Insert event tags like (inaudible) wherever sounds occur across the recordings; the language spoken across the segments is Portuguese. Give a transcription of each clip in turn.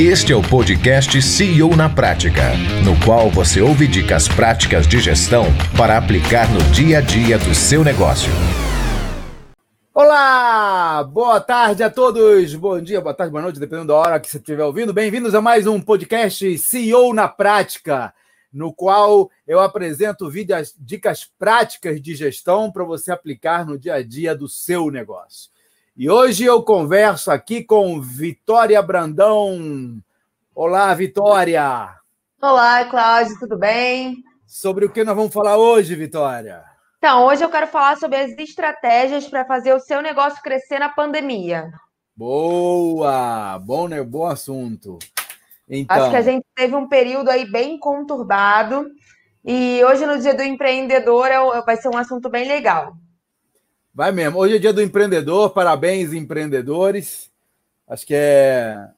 Este é o podcast CEO na Prática, no qual você ouve dicas práticas de gestão para aplicar no dia a dia do seu negócio. Olá, boa tarde a todos, bom dia, boa tarde, boa noite, dependendo da hora que você estiver ouvindo. Bem-vindos a mais um podcast CEO na Prática, no qual eu apresento vídeos, dicas práticas de gestão para você aplicar no dia a dia do seu negócio. E hoje eu converso aqui com Vitória Brandão. Olá, Vitória. Olá, Cláudio, tudo bem? Sobre o que nós vamos falar hoje, Vitória? Então, hoje eu quero falar sobre as estratégias para fazer o seu negócio crescer na pandemia. Boa! Bom, né? Bom assunto. Então... Acho que a gente teve um período aí bem conturbado e hoje, no Dia do Empreendedor, é vai ser um assunto bem legal. Vai mesmo. Hoje é dia do empreendedor. Parabéns, empreendedores. Acho que é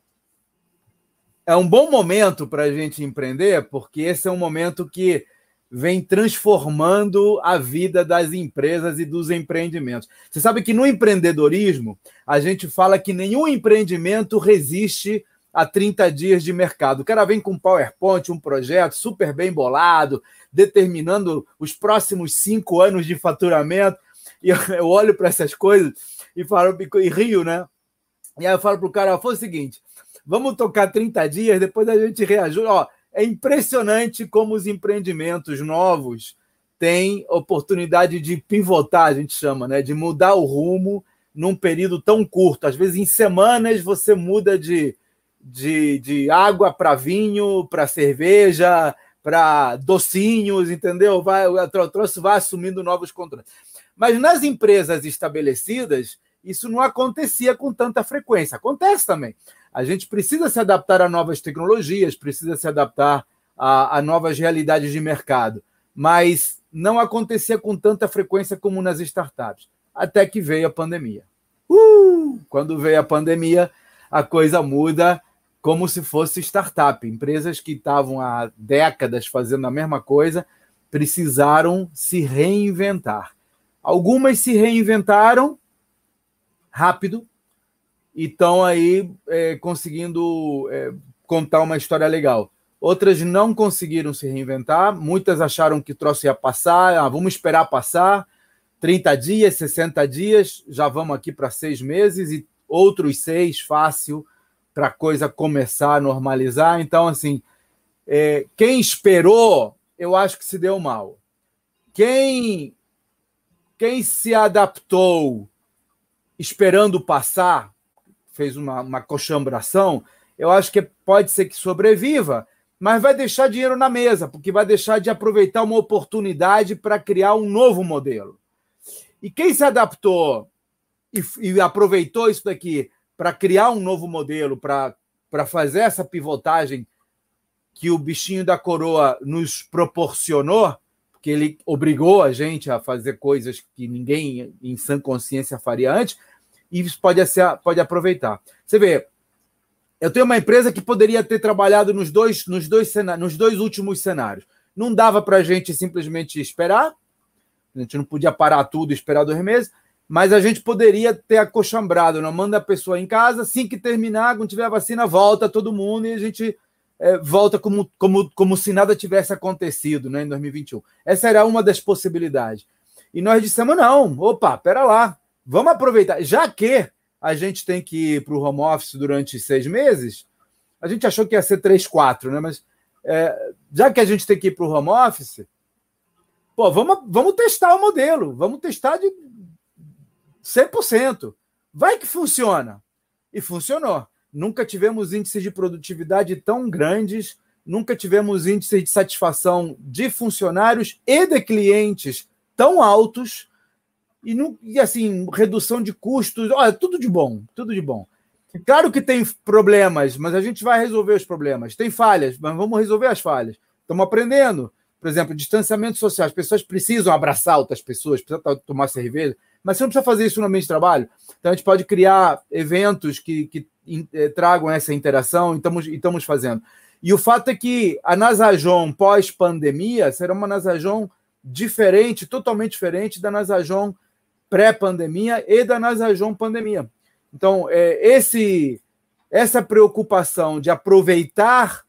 é um bom momento para a gente empreender, porque esse é um momento que vem transformando a vida das empresas e dos empreendimentos. Você sabe que no empreendedorismo, a gente fala que nenhum empreendimento resiste a 30 dias de mercado. O cara vem com um PowerPoint, um projeto super bem bolado, determinando os próximos cinco anos de faturamento. E eu (laughs) olho para essas coisas e falo e rio, né? E aí eu falo para o cara: foi o seguinte, vamos tocar 30 dias, depois a gente reajusta. Ó, é impressionante como os empreendimentos novos têm oportunidade de pivotar, a gente chama, né? De mudar o rumo num período tão curto. Às vezes, em semanas, você muda de, de, de água para vinho, para cerveja, para docinhos, entendeu? Vai, o troço vai assumindo novos controles. Mas nas empresas estabelecidas, isso não acontecia com tanta frequência. Acontece também. A gente precisa se adaptar a novas tecnologias, precisa se adaptar a, a novas realidades de mercado. Mas não acontecia com tanta frequência como nas startups. Até que veio a pandemia. Uh! Quando veio a pandemia, a coisa muda como se fosse startup. Empresas que estavam há décadas fazendo a mesma coisa precisaram se reinventar. Algumas se reinventaram rápido e estão aí é, conseguindo é, contar uma história legal. Outras não conseguiram se reinventar, muitas acharam que o troço ia passar, ah, vamos esperar passar, 30 dias, 60 dias, já vamos aqui para seis meses, e outros seis, fácil, para a coisa começar a normalizar. Então, assim, é, quem esperou, eu acho que se deu mal. Quem quem se adaptou esperando passar, fez uma, uma coxambração, eu acho que pode ser que sobreviva, mas vai deixar dinheiro na mesa, porque vai deixar de aproveitar uma oportunidade para criar um novo modelo. E quem se adaptou e, e aproveitou isso daqui para criar um novo modelo, para fazer essa pivotagem que o bichinho da coroa nos proporcionou, porque ele obrigou a gente a fazer coisas que ninguém em sã consciência faria antes, e isso pode, ser, pode aproveitar. Você vê, eu tenho uma empresa que poderia ter trabalhado nos dois, nos dois, nos dois últimos cenários. Não dava para a gente simplesmente esperar, a gente não podia parar tudo e esperar dois meses, mas a gente poderia ter acochambrado, não manda a pessoa em casa, assim que terminar, quando tiver a vacina, volta todo mundo e a gente é, volta como, como, como se nada tivesse acontecido né, em 2021. Essa era uma das possibilidades. E nós dissemos: não, opa, pera lá, vamos aproveitar. Já que a gente tem que ir para o home office durante seis meses, a gente achou que ia ser três, quatro, né? Mas é, já que a gente tem que ir para o home office, pô, vamos, vamos testar o modelo, vamos testar de 100%. Vai que funciona. E funcionou. Nunca tivemos índices de produtividade tão grandes, nunca tivemos índices de satisfação de funcionários e de clientes tão altos e, e assim, redução de custos, olha, tudo de bom, tudo de bom. Claro que tem problemas, mas a gente vai resolver os problemas. Tem falhas, mas vamos resolver as falhas. Estamos aprendendo. Por exemplo, distanciamento social. As pessoas precisam abraçar outras pessoas, precisam tomar cerveja, mas você não precisa fazer isso no ambiente de trabalho. Então, a gente pode criar eventos que, que tragam essa interação e estamos, e estamos fazendo. E o fato é que a Nasajon pós-pandemia será uma Nasajon diferente, totalmente diferente da Nasajon pré-pandemia e da Nasajon pandemia. Então, é, esse essa preocupação de aproveitar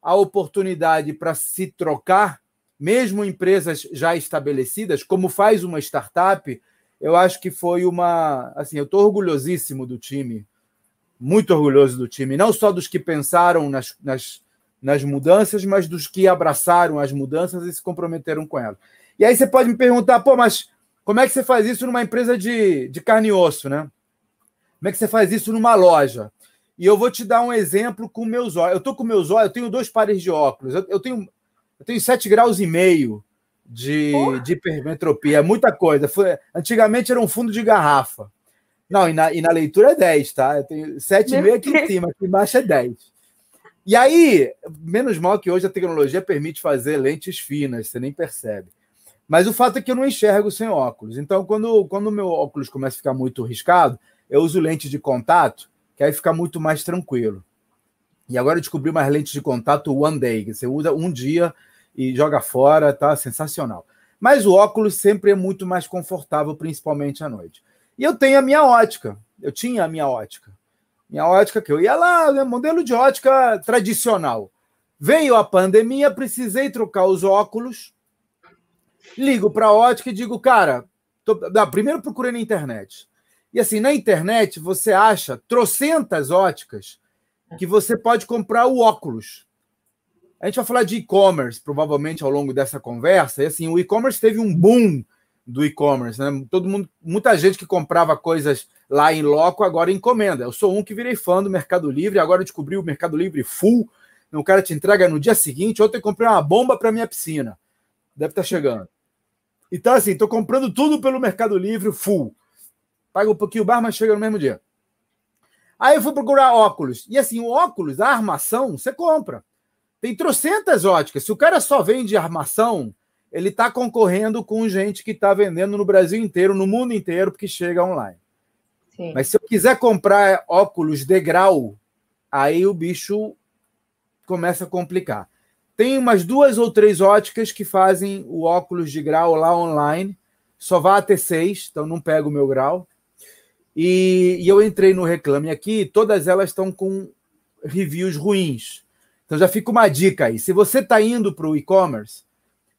a oportunidade para se trocar, mesmo empresas já estabelecidas, como faz uma startup, eu acho que foi uma. Assim, eu estou orgulhosíssimo do time, muito orgulhoso do time, não só dos que pensaram nas, nas, nas mudanças, mas dos que abraçaram as mudanças e se comprometeram com elas. E aí você pode me perguntar, pô, mas como é que você faz isso numa empresa de, de carne e osso, né? Como é que você faz isso numa loja? E eu vou te dar um exemplo com meus olhos. Eu estou com meus olhos, eu tenho dois pares de óculos. Eu, eu tenho, eu tenho 7 graus e meio de, de hipermetropia. Muita coisa. Foi, antigamente era um fundo de garrafa. Não, e na, e na leitura é 10, tá? Eu tenho 7,5 aqui em cima, aqui embaixo é 10. E aí, menos mal que hoje a tecnologia permite fazer lentes finas, você nem percebe. Mas o fato é que eu não enxergo sem óculos. Então, quando, quando o meu óculos começa a ficar muito riscado, eu uso lente de contato que aí fica muito mais tranquilo. E agora eu descobri umas lentes de contato One Day, que você usa um dia e joga fora, tá sensacional. Mas o óculos sempre é muito mais confortável, principalmente à noite. E eu tenho a minha ótica. Eu tinha a minha ótica. Minha ótica que eu ia lá, né, modelo de ótica tradicional. Veio a pandemia, precisei trocar os óculos. Ligo para a ótica e digo, cara, tô... não, primeiro procurei na internet. E assim, na internet você acha trocentas óticas que você pode comprar o óculos. A gente vai falar de e-commerce, provavelmente, ao longo dessa conversa. E assim, o e-commerce teve um boom do e-commerce, né? Todo mundo, muita gente que comprava coisas lá em loco agora encomenda. Eu sou um que virei fã do Mercado Livre, agora descobri o Mercado Livre full. O cara te entrega no dia seguinte. Ontem eu comprei uma bomba para minha piscina. Deve estar tá chegando. Então, assim, estou comprando tudo pelo Mercado Livre full paga um pouquinho mais, mas chega no mesmo dia. Aí eu fui procurar óculos. E assim, o óculos, a armação, você compra. Tem trocentas óticas. Se o cara só vende armação, ele está concorrendo com gente que está vendendo no Brasil inteiro, no mundo inteiro, porque chega online. Sim. Mas se eu quiser comprar óculos de grau, aí o bicho começa a complicar. Tem umas duas ou três óticas que fazem o óculos de grau lá online. Só vá até seis, então não pega o meu grau. E, e eu entrei no Reclame Aqui, todas elas estão com reviews ruins. Então já fica uma dica aí. Se você está indo para o e-commerce,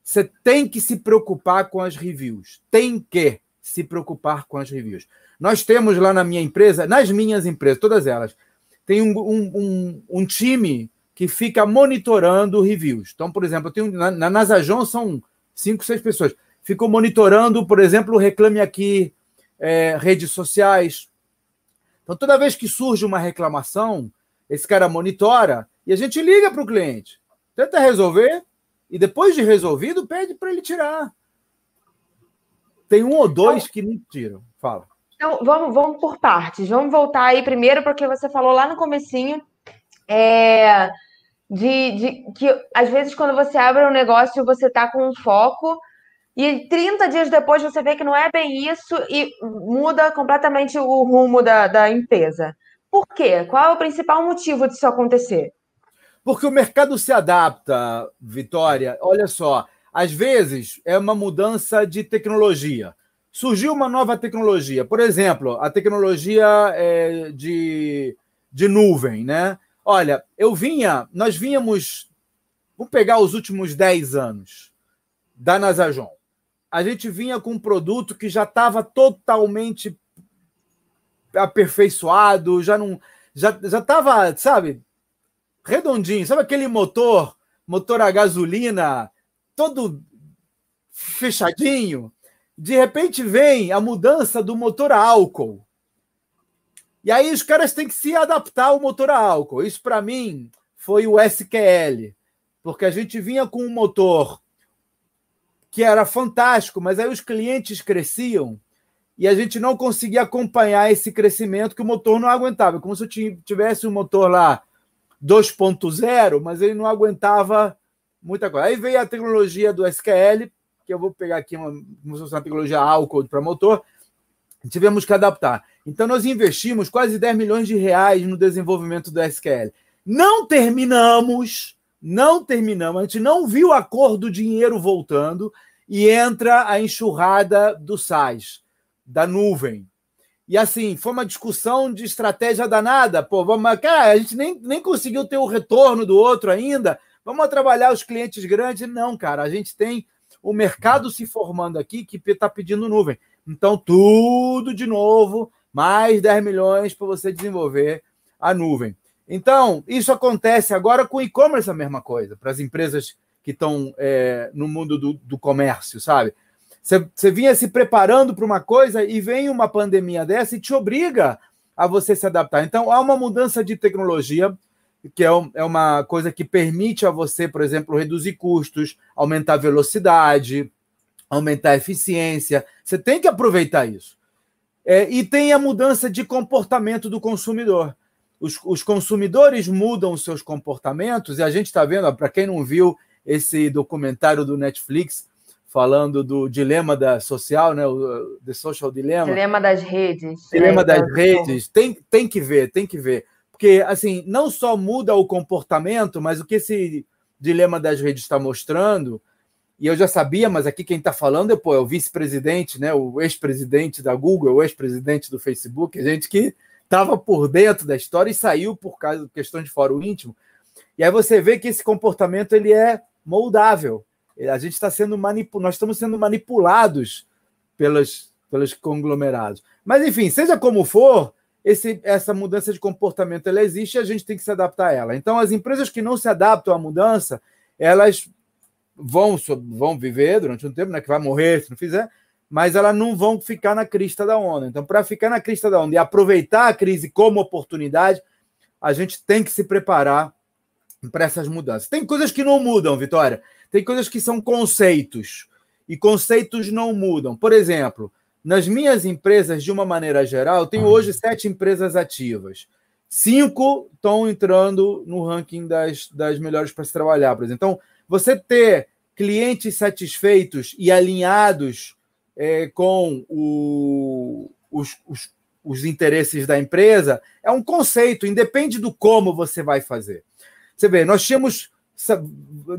você tem que se preocupar com as reviews. Tem que se preocupar com as reviews. Nós temos lá na minha empresa, nas minhas empresas, todas elas, tem um, um, um, um time que fica monitorando reviews. Então, por exemplo, eu tenho, na, na Nasajon são cinco, seis pessoas. Ficam monitorando, por exemplo, Reclame Aqui, é, redes sociais. Então, toda vez que surge uma reclamação, esse cara monitora e a gente liga para o cliente, tenta resolver e depois de resolvido, pede para ele tirar. Tem um ou dois então, que não tiram. Fala. Então, vamos, vamos por partes. Vamos voltar aí primeiro, porque você falou lá no comecinho é, de, de que às vezes quando você abre um negócio, você está com um foco e 30 dias depois você vê que não é bem isso e muda completamente o rumo da, da empresa. Por quê? Qual é o principal motivo disso acontecer? Porque o mercado se adapta, Vitória. Olha só, às vezes é uma mudança de tecnologia. Surgiu uma nova tecnologia, por exemplo, a tecnologia é, de, de nuvem, né? Olha, eu vinha, nós vínhamos, vamos pegar os últimos 10 anos da Nasajon a gente vinha com um produto que já estava totalmente aperfeiçoado, já não já estava, sabe, redondinho, sabe aquele motor, motor a gasolina, todo fechadinho. De repente vem a mudança do motor a álcool. E aí os caras têm que se adaptar ao motor a álcool. Isso para mim foi o SQL, porque a gente vinha com um motor que era fantástico, mas aí os clientes cresciam e a gente não conseguia acompanhar esse crescimento que o motor não aguentava. Como se eu tivesse um motor lá 2.0, mas ele não aguentava muita coisa. Aí veio a tecnologia do SQL, que eu vou pegar aqui uma, uma tecnologia álcool para motor, tivemos que adaptar. Então nós investimos quase 10 milhões de reais no desenvolvimento do SQL. Não terminamos não terminamos, a gente não viu a cor do dinheiro voltando e entra a enxurrada do SAIS, da nuvem. E assim, foi uma discussão de estratégia danada. Pô, vamos, cara, a gente nem, nem conseguiu ter o retorno do outro ainda. Vamos trabalhar os clientes grandes. Não, cara, a gente tem o mercado se formando aqui que está pedindo nuvem. Então, tudo de novo, mais 10 milhões para você desenvolver a nuvem. Então, isso acontece agora com o e-commerce, a mesma coisa, para as empresas que estão é, no mundo do, do comércio, sabe? Você, vinha se preparando para uma coisa e vem uma pandemia dessa e te obriga a você se adaptar. Então, há uma mudança de tecnologia, que é, é uma coisa que permite a você, por exemplo, reduzir custos, aumentar velocidade, aumentar eficiência. Você tem que aproveitar isso. É, e tem a mudança de comportamento do consumidor. Os, os consumidores mudam os seus comportamentos, e a gente está vendo, para quem não viu esse documentário do Netflix, falando do dilema da social, né? O The Social Dilemma. Dilema das redes. Dilema é, das então, redes. Tem, tem que ver, tem que ver. Porque, assim, não só muda o comportamento, mas o que esse dilema das redes está mostrando, e eu já sabia, mas aqui quem está falando é, pô, é o vice-presidente, né? O ex-presidente da Google, o ex-presidente do Facebook, gente que estava por dentro da história e saiu por causa de questões de fórum íntimo. E aí você vê que esse comportamento ele é moldável. A gente está sendo manipulado, nós estamos sendo manipulados pelos, pelos conglomerados. Mas, enfim, seja como for, esse, essa mudança de comportamento ela existe e a gente tem que se adaptar a ela. Então, as empresas que não se adaptam à mudança, elas vão, vão viver durante um tempo, né, que vai morrer se não fizer, mas elas não vão ficar na crista da onda. Então, para ficar na crista da onda e aproveitar a crise como oportunidade, a gente tem que se preparar para essas mudanças. Tem coisas que não mudam, Vitória. Tem coisas que são conceitos e conceitos não mudam. Por exemplo, nas minhas empresas, de uma maneira geral, eu tenho hoje sete empresas ativas. Cinco estão entrando no ranking das, das melhores para se trabalhar, por exemplo. Então, você ter clientes satisfeitos e alinhados é, com o, os, os, os interesses da empresa é um conceito, independe do como você vai fazer. Você vê, nós tínhamos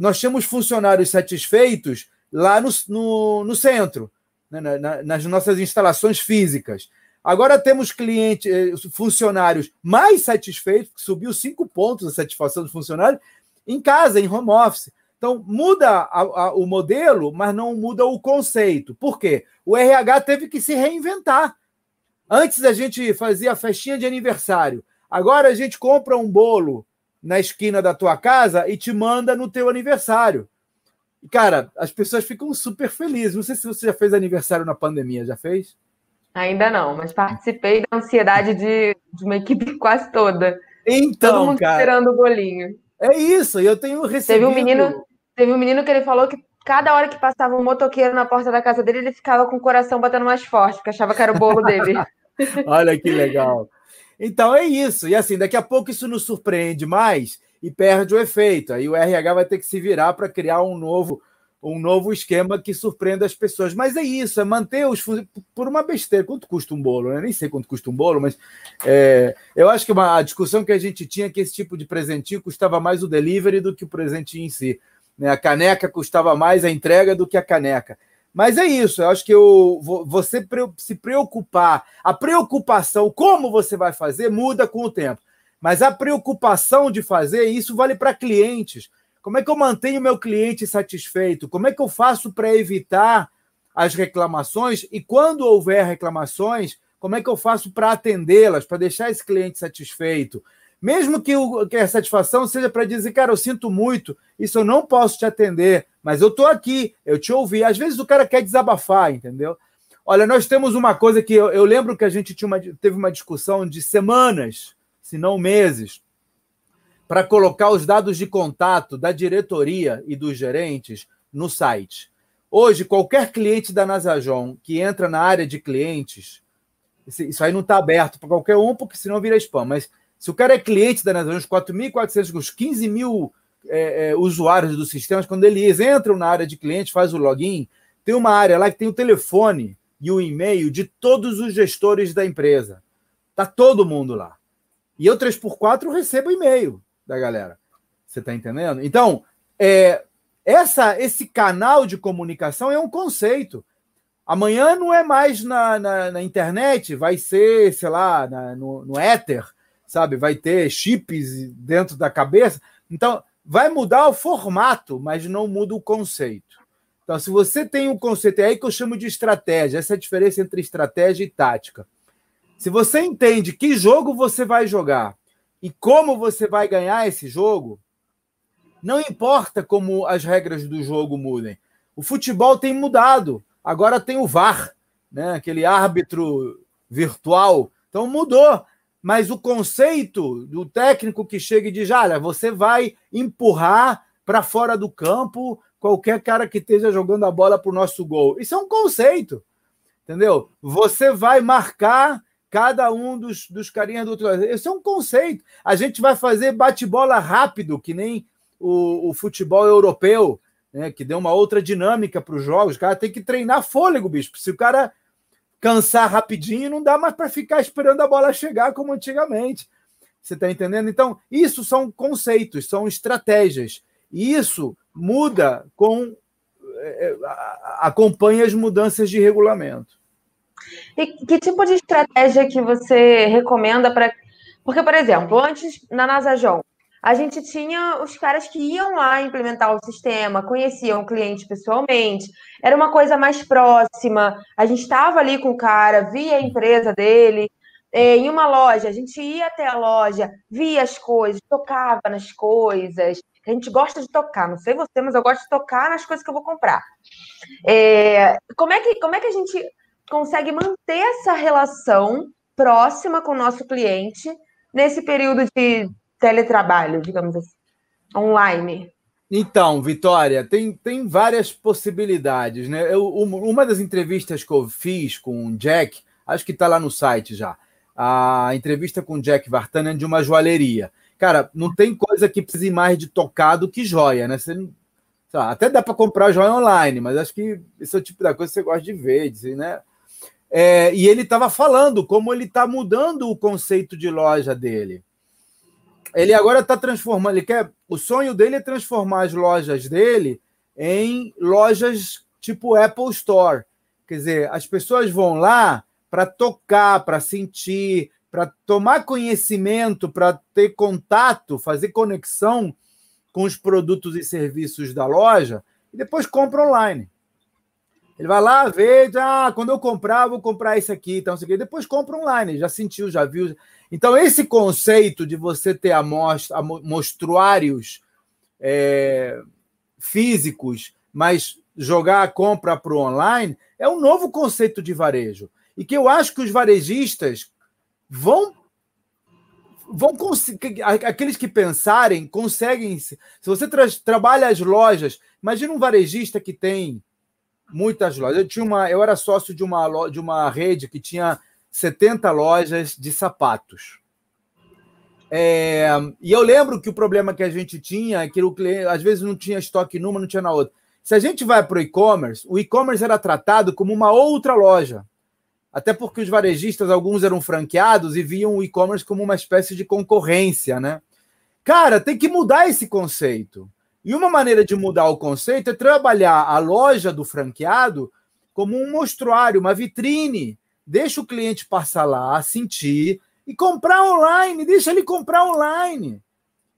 nós tínhamos funcionários satisfeitos lá no, no, no centro, né, na, nas nossas instalações físicas. Agora temos clientes, eh, funcionários mais satisfeitos, que subiu cinco pontos a satisfação do funcionário, em casa, em home office. Então, muda a, a, o modelo, mas não muda o conceito. Por quê? O RH teve que se reinventar. Antes a gente fazia festinha de aniversário. Agora a gente compra um bolo na esquina da tua casa e te manda no teu aniversário. Cara, as pessoas ficam super felizes. Não sei se você já fez aniversário na pandemia, já fez? Ainda não, mas participei da ansiedade de, de uma equipe (laughs) quase toda. Então, Todo mundo cara, esperando o bolinho. É isso, eu tenho recebido... Teve um menino, teve um menino que ele falou que cada hora que passava um motoqueiro na porta da casa dele, ele ficava com o coração batendo mais forte, porque achava que era o bolo dele. (laughs) Olha que legal. Então é isso. E assim, daqui a pouco isso nos surpreende mais e perde o efeito. Aí o RH vai ter que se virar para criar um novo um novo esquema que surpreenda as pessoas. Mas é isso, é manter os por uma besteira. Quanto custa um bolo? Eu nem sei quanto custa um bolo, mas é, eu acho que uma, a discussão que a gente tinha é que esse tipo de presentinho custava mais o delivery do que o presentinho em si. Né? A caneca custava mais a entrega do que a caneca. Mas é isso, eu acho que eu, você se preocupar, a preocupação, como você vai fazer, muda com o tempo. Mas a preocupação de fazer, isso vale para clientes. Como é que eu mantenho meu cliente satisfeito? Como é que eu faço para evitar as reclamações? E quando houver reclamações, como é que eu faço para atendê-las, para deixar esse cliente satisfeito? Mesmo que, o, que a satisfação seja para dizer, cara, eu sinto muito, isso eu não posso te atender, mas eu estou aqui, eu te ouvi. Às vezes o cara quer desabafar, entendeu? Olha, nós temos uma coisa que eu, eu lembro que a gente uma, teve uma discussão de semanas, se não meses, para colocar os dados de contato da diretoria e dos gerentes no site. Hoje, qualquer cliente da Nasajon que entra na área de clientes, isso aí não está aberto para qualquer um, porque senão vira spam, mas se o cara é cliente da Nazaret, uns 4.400, uns 15 mil é, é, usuários do sistema, quando eles entram na área de cliente, faz o login, tem uma área lá que tem o telefone e o e-mail de todos os gestores da empresa. Tá todo mundo lá. E eu, 3x4, recebo e-mail da galera. Você está entendendo? Então, é, essa, esse canal de comunicação é um conceito. Amanhã não é mais na, na, na internet, vai ser, sei lá, na, no, no éter, sabe? Vai ter chips dentro da cabeça. Então, vai mudar o formato, mas não muda o conceito. Então, se você tem um conceito, é aí que eu chamo de estratégia, essa é a diferença entre estratégia e tática. Se você entende que jogo você vai jogar e como você vai ganhar esse jogo, não importa como as regras do jogo mudem. O futebol tem mudado. Agora tem o VAR, né? aquele árbitro virtual. Então mudou. Mas o conceito do técnico que chega e diz: olha, você vai empurrar para fora do campo qualquer cara que esteja jogando a bola para o nosso gol. Isso é um conceito. Entendeu? Você vai marcar cada um dos, dos carinhas do outro lado. Isso é um conceito. A gente vai fazer bate-bola rápido, que nem o, o futebol europeu né, que deu uma outra dinâmica para os jogos. O cara tem que treinar fôlego, bicho. Se o cara cansar rapidinho, não dá mais para ficar esperando a bola chegar como antigamente. Você está entendendo? Então, isso são conceitos, são estratégias. E isso muda com. É, é, acompanha as mudanças de regulamento. E que tipo de estratégia que você recomenda para. Porque, por exemplo, antes na Nasajon, a gente tinha os caras que iam lá implementar o sistema, conheciam o cliente pessoalmente, era uma coisa mais próxima, a gente estava ali com o cara, via a empresa dele. É, em uma loja, a gente ia até a loja, via as coisas, tocava nas coisas. A gente gosta de tocar, não sei você, mas eu gosto de tocar nas coisas que eu vou comprar. É, como, é que, como é que a gente consegue manter essa relação próxima com o nosso cliente nesse período de teletrabalho, digamos assim, online? Então, Vitória, tem, tem várias possibilidades, né? Eu, uma das entrevistas que eu fiz com o Jack, acho que está lá no site já, a entrevista com o Jack Vartanian de uma joalheria. Cara, não tem coisa que precise mais de tocar do que joia, né? Você, lá, até dá para comprar joia online, mas acho que esse é o tipo da coisa que você gosta de ver, né? É, e ele estava falando como ele está mudando o conceito de loja dele. Ele agora está transformando, ele quer. O sonho dele é transformar as lojas dele em lojas tipo Apple Store. Quer dizer, as pessoas vão lá para tocar, para sentir, para tomar conhecimento, para ter contato, fazer conexão com os produtos e serviços da loja e depois compra online. Ele vai lá, vê, ah, quando eu comprar, vou comprar esse aqui, então, aqui. depois compra online, já sentiu, já viu. Então, esse conceito de você ter amostra, mostruários é, físicos, mas jogar a compra para o online, é um novo conceito de varejo. E que eu acho que os varejistas vão vão conseguir, aqueles que pensarem conseguem. Se você tra trabalha as lojas, imagina um varejista que tem muitas lojas. Eu tinha uma, eu era sócio de uma de uma rede que tinha 70 lojas de sapatos. É, e eu lembro que o problema que a gente tinha é que o cliente às vezes não tinha estoque numa, não tinha na outra. Se a gente vai para o e-commerce, o e-commerce era tratado como uma outra loja. Até porque os varejistas, alguns eram franqueados e viam o e-commerce como uma espécie de concorrência, né? Cara, tem que mudar esse conceito. E uma maneira de mudar o conceito é trabalhar a loja do franqueado como um mostruário, uma vitrine. Deixa o cliente passar lá, sentir e comprar online. Deixa ele comprar online.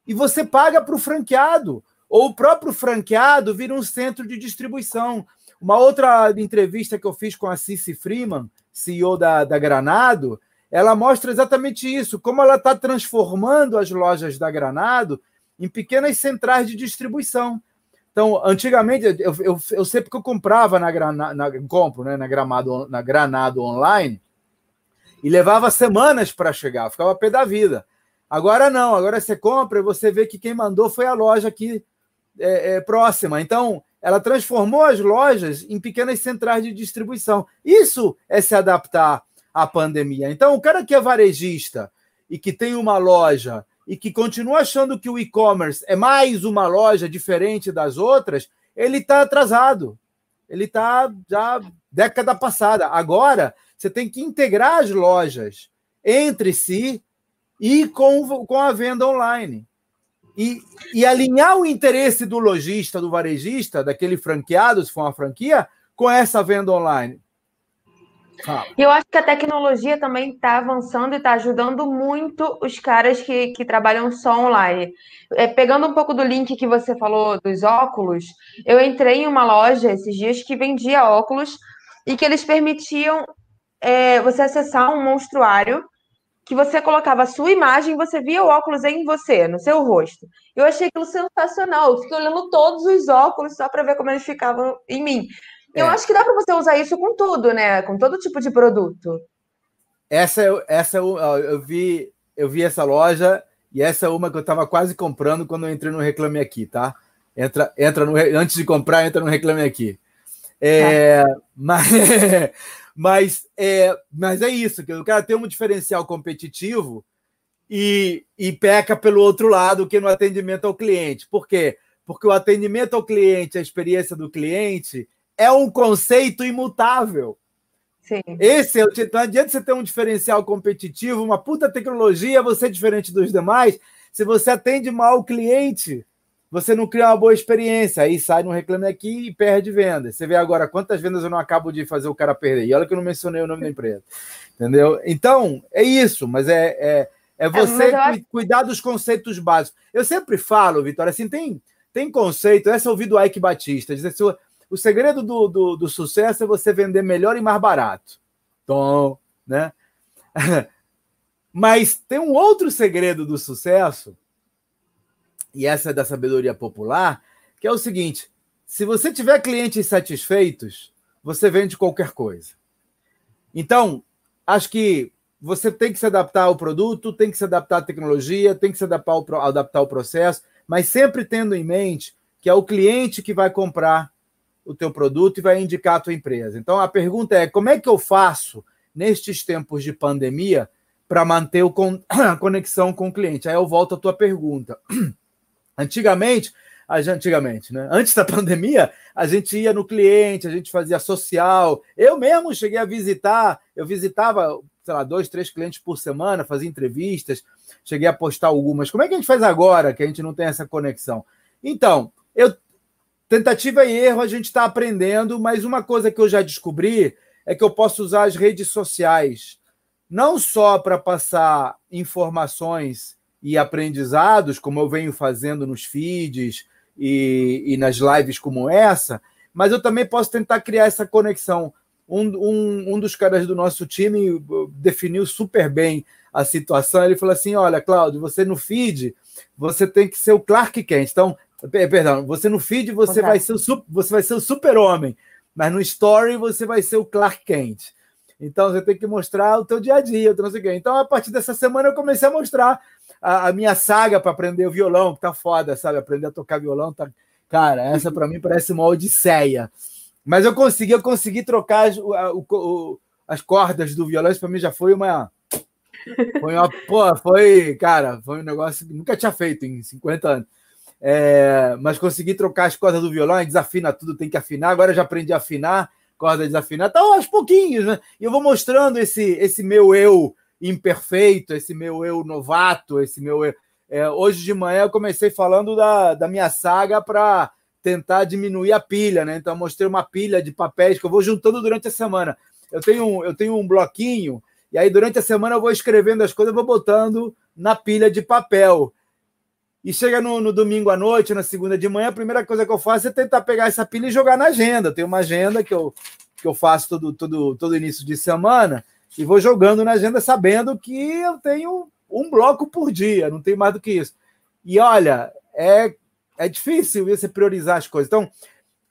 E você paga para o franqueado. Ou o próprio franqueado vira um centro de distribuição. Uma outra entrevista que eu fiz com a Cici Freeman, CEO da, da Granado, ela mostra exatamente isso, como ela está transformando as lojas da Granado em pequenas centrais de distribuição. Então, antigamente, eu, eu, eu sempre que eu comprava na, na, na compro, né, na, gramado, na Granado online, e levava semanas para chegar, ficava pé da vida. Agora não, agora você compra e você vê que quem mandou foi a loja aqui é, é, próxima. Então, ela transformou as lojas em pequenas centrais de distribuição. Isso é se adaptar à pandemia. Então, o cara que é varejista e que tem uma loja e que continua achando que o e-commerce é mais uma loja diferente das outras, ele está atrasado. Ele está já década passada. Agora, você tem que integrar as lojas entre si e com, com a venda online. E, e alinhar o interesse do lojista, do varejista, daquele franqueado, se for uma franquia, com essa venda online. E eu acho que a tecnologia também está avançando e está ajudando muito os caras que, que trabalham só online. É, pegando um pouco do link que você falou dos óculos, eu entrei em uma loja esses dias que vendia óculos e que eles permitiam é, você acessar um monstruário que você colocava a sua imagem e você via o óculos em você, no seu rosto. Eu achei aquilo sensacional. Eu fiquei olhando todos os óculos só para ver como eles ficavam em mim. Eu é. acho que dá para você usar isso com tudo, né? Com todo tipo de produto. Essa, essa eu vi, eu vi essa loja e essa é uma que eu estava quase comprando quando eu entrei no Reclame Aqui, tá? Entra, entra no, antes de comprar, entra no Reclame Aqui. É, é. Mas, (laughs) mas, é, mas é isso, que o cara tem um diferencial competitivo e, e peca pelo outro lado, que no atendimento ao cliente. Por quê? Porque o atendimento ao cliente, a experiência do cliente, é um conceito imutável. Sim. Esse é o não adianta você ter um diferencial competitivo, uma puta tecnologia, você é diferente dos demais. Se você atende mal o cliente, você não cria uma boa experiência. Aí sai no Reclame Aqui e perde vendas. Você vê agora quantas vendas eu não acabo de fazer o cara perder. E olha que eu não mencionei o nome da empresa. Entendeu? Então, é isso, mas é, é, é, é você é, cuidar dos conceitos básicos. Eu sempre falo, Vitória, assim, tem, tem conceito. Essa eu ouvi do Ike Batista. Diz assim, o segredo do, do, do sucesso é você vender melhor e mais barato. Então, né? (laughs) Mas tem um outro segredo do sucesso e essa é da sabedoria popular, que é o seguinte: se você tiver clientes satisfeitos, você vende qualquer coisa. Então, acho que você tem que se adaptar ao produto, tem que se adaptar à tecnologia, tem que se adaptar ao, adaptar ao processo, mas sempre tendo em mente que é o cliente que vai comprar o teu produto e vai indicar a tua empresa. Então, a pergunta é: como é que eu faço nestes tempos de pandemia para manter (clears throat) a conexão com o cliente? Aí eu volto à tua pergunta. (clears throat) Antigamente, antigamente, né? Antes da (laughs) pandemia, a gente ia no cliente, a gente fazia social. Eu mesmo cheguei a visitar, eu visitava, sei lá, dois, três clientes por semana, fazia entrevistas, cheguei a postar algumas. Como é que a gente faz agora que a gente não tem essa conexão? Então, eu tentativa e erro, a gente está aprendendo, mas uma coisa que eu já descobri é que eu posso usar as redes sociais não só para passar informações e aprendizados, como eu venho fazendo nos feeds e, e nas lives como essa, mas eu também posso tentar criar essa conexão. Um, um, um dos caras do nosso time uh, definiu super bem a situação. Ele falou assim: Olha, Cláudio, você no feed, você tem que ser o Clark Kent. Então, perdão, você no feed você vai ser o, você vai ser o super-homem, mas no story você vai ser o Clark Kent. Então você tem que mostrar o teu dia a dia, não sei o quê. Então, a partir dessa semana, eu comecei a mostrar a, a minha saga para aprender o violão, que tá foda, sabe? Aprender a tocar violão, tá. Cara, essa para mim parece uma odisseia. Mas eu consegui, eu consegui trocar as, o, o, as cordas do violão, isso para mim já foi uma. Foi uma. Pô, foi, cara, foi um negócio que nunca tinha feito em 50 anos. É, mas consegui trocar as cordas do violão, desafina tudo, tem que afinar. Agora já aprendi a afinar, corda desafinada, então aos pouquinhos, né? E eu vou mostrando esse, esse meu eu imperfeito, esse meu eu novato, esse meu eu. É, hoje de manhã eu comecei falando da, da minha saga para tentar diminuir a pilha, né? Então mostrei uma pilha de papéis que eu vou juntando durante a semana. Eu tenho, eu tenho um bloquinho e aí durante a semana eu vou escrevendo as coisas, eu vou botando na pilha de papel. E chega no, no, domingo à noite, na segunda de manhã, a primeira coisa que eu faço é tentar pegar essa pilha e jogar na agenda. Tem uma agenda que eu, que eu faço todo, todo, todo início de semana e vou jogando na agenda sabendo que eu tenho um bloco por dia, não tem mais do que isso. E olha, é, é difícil você priorizar as coisas. Então,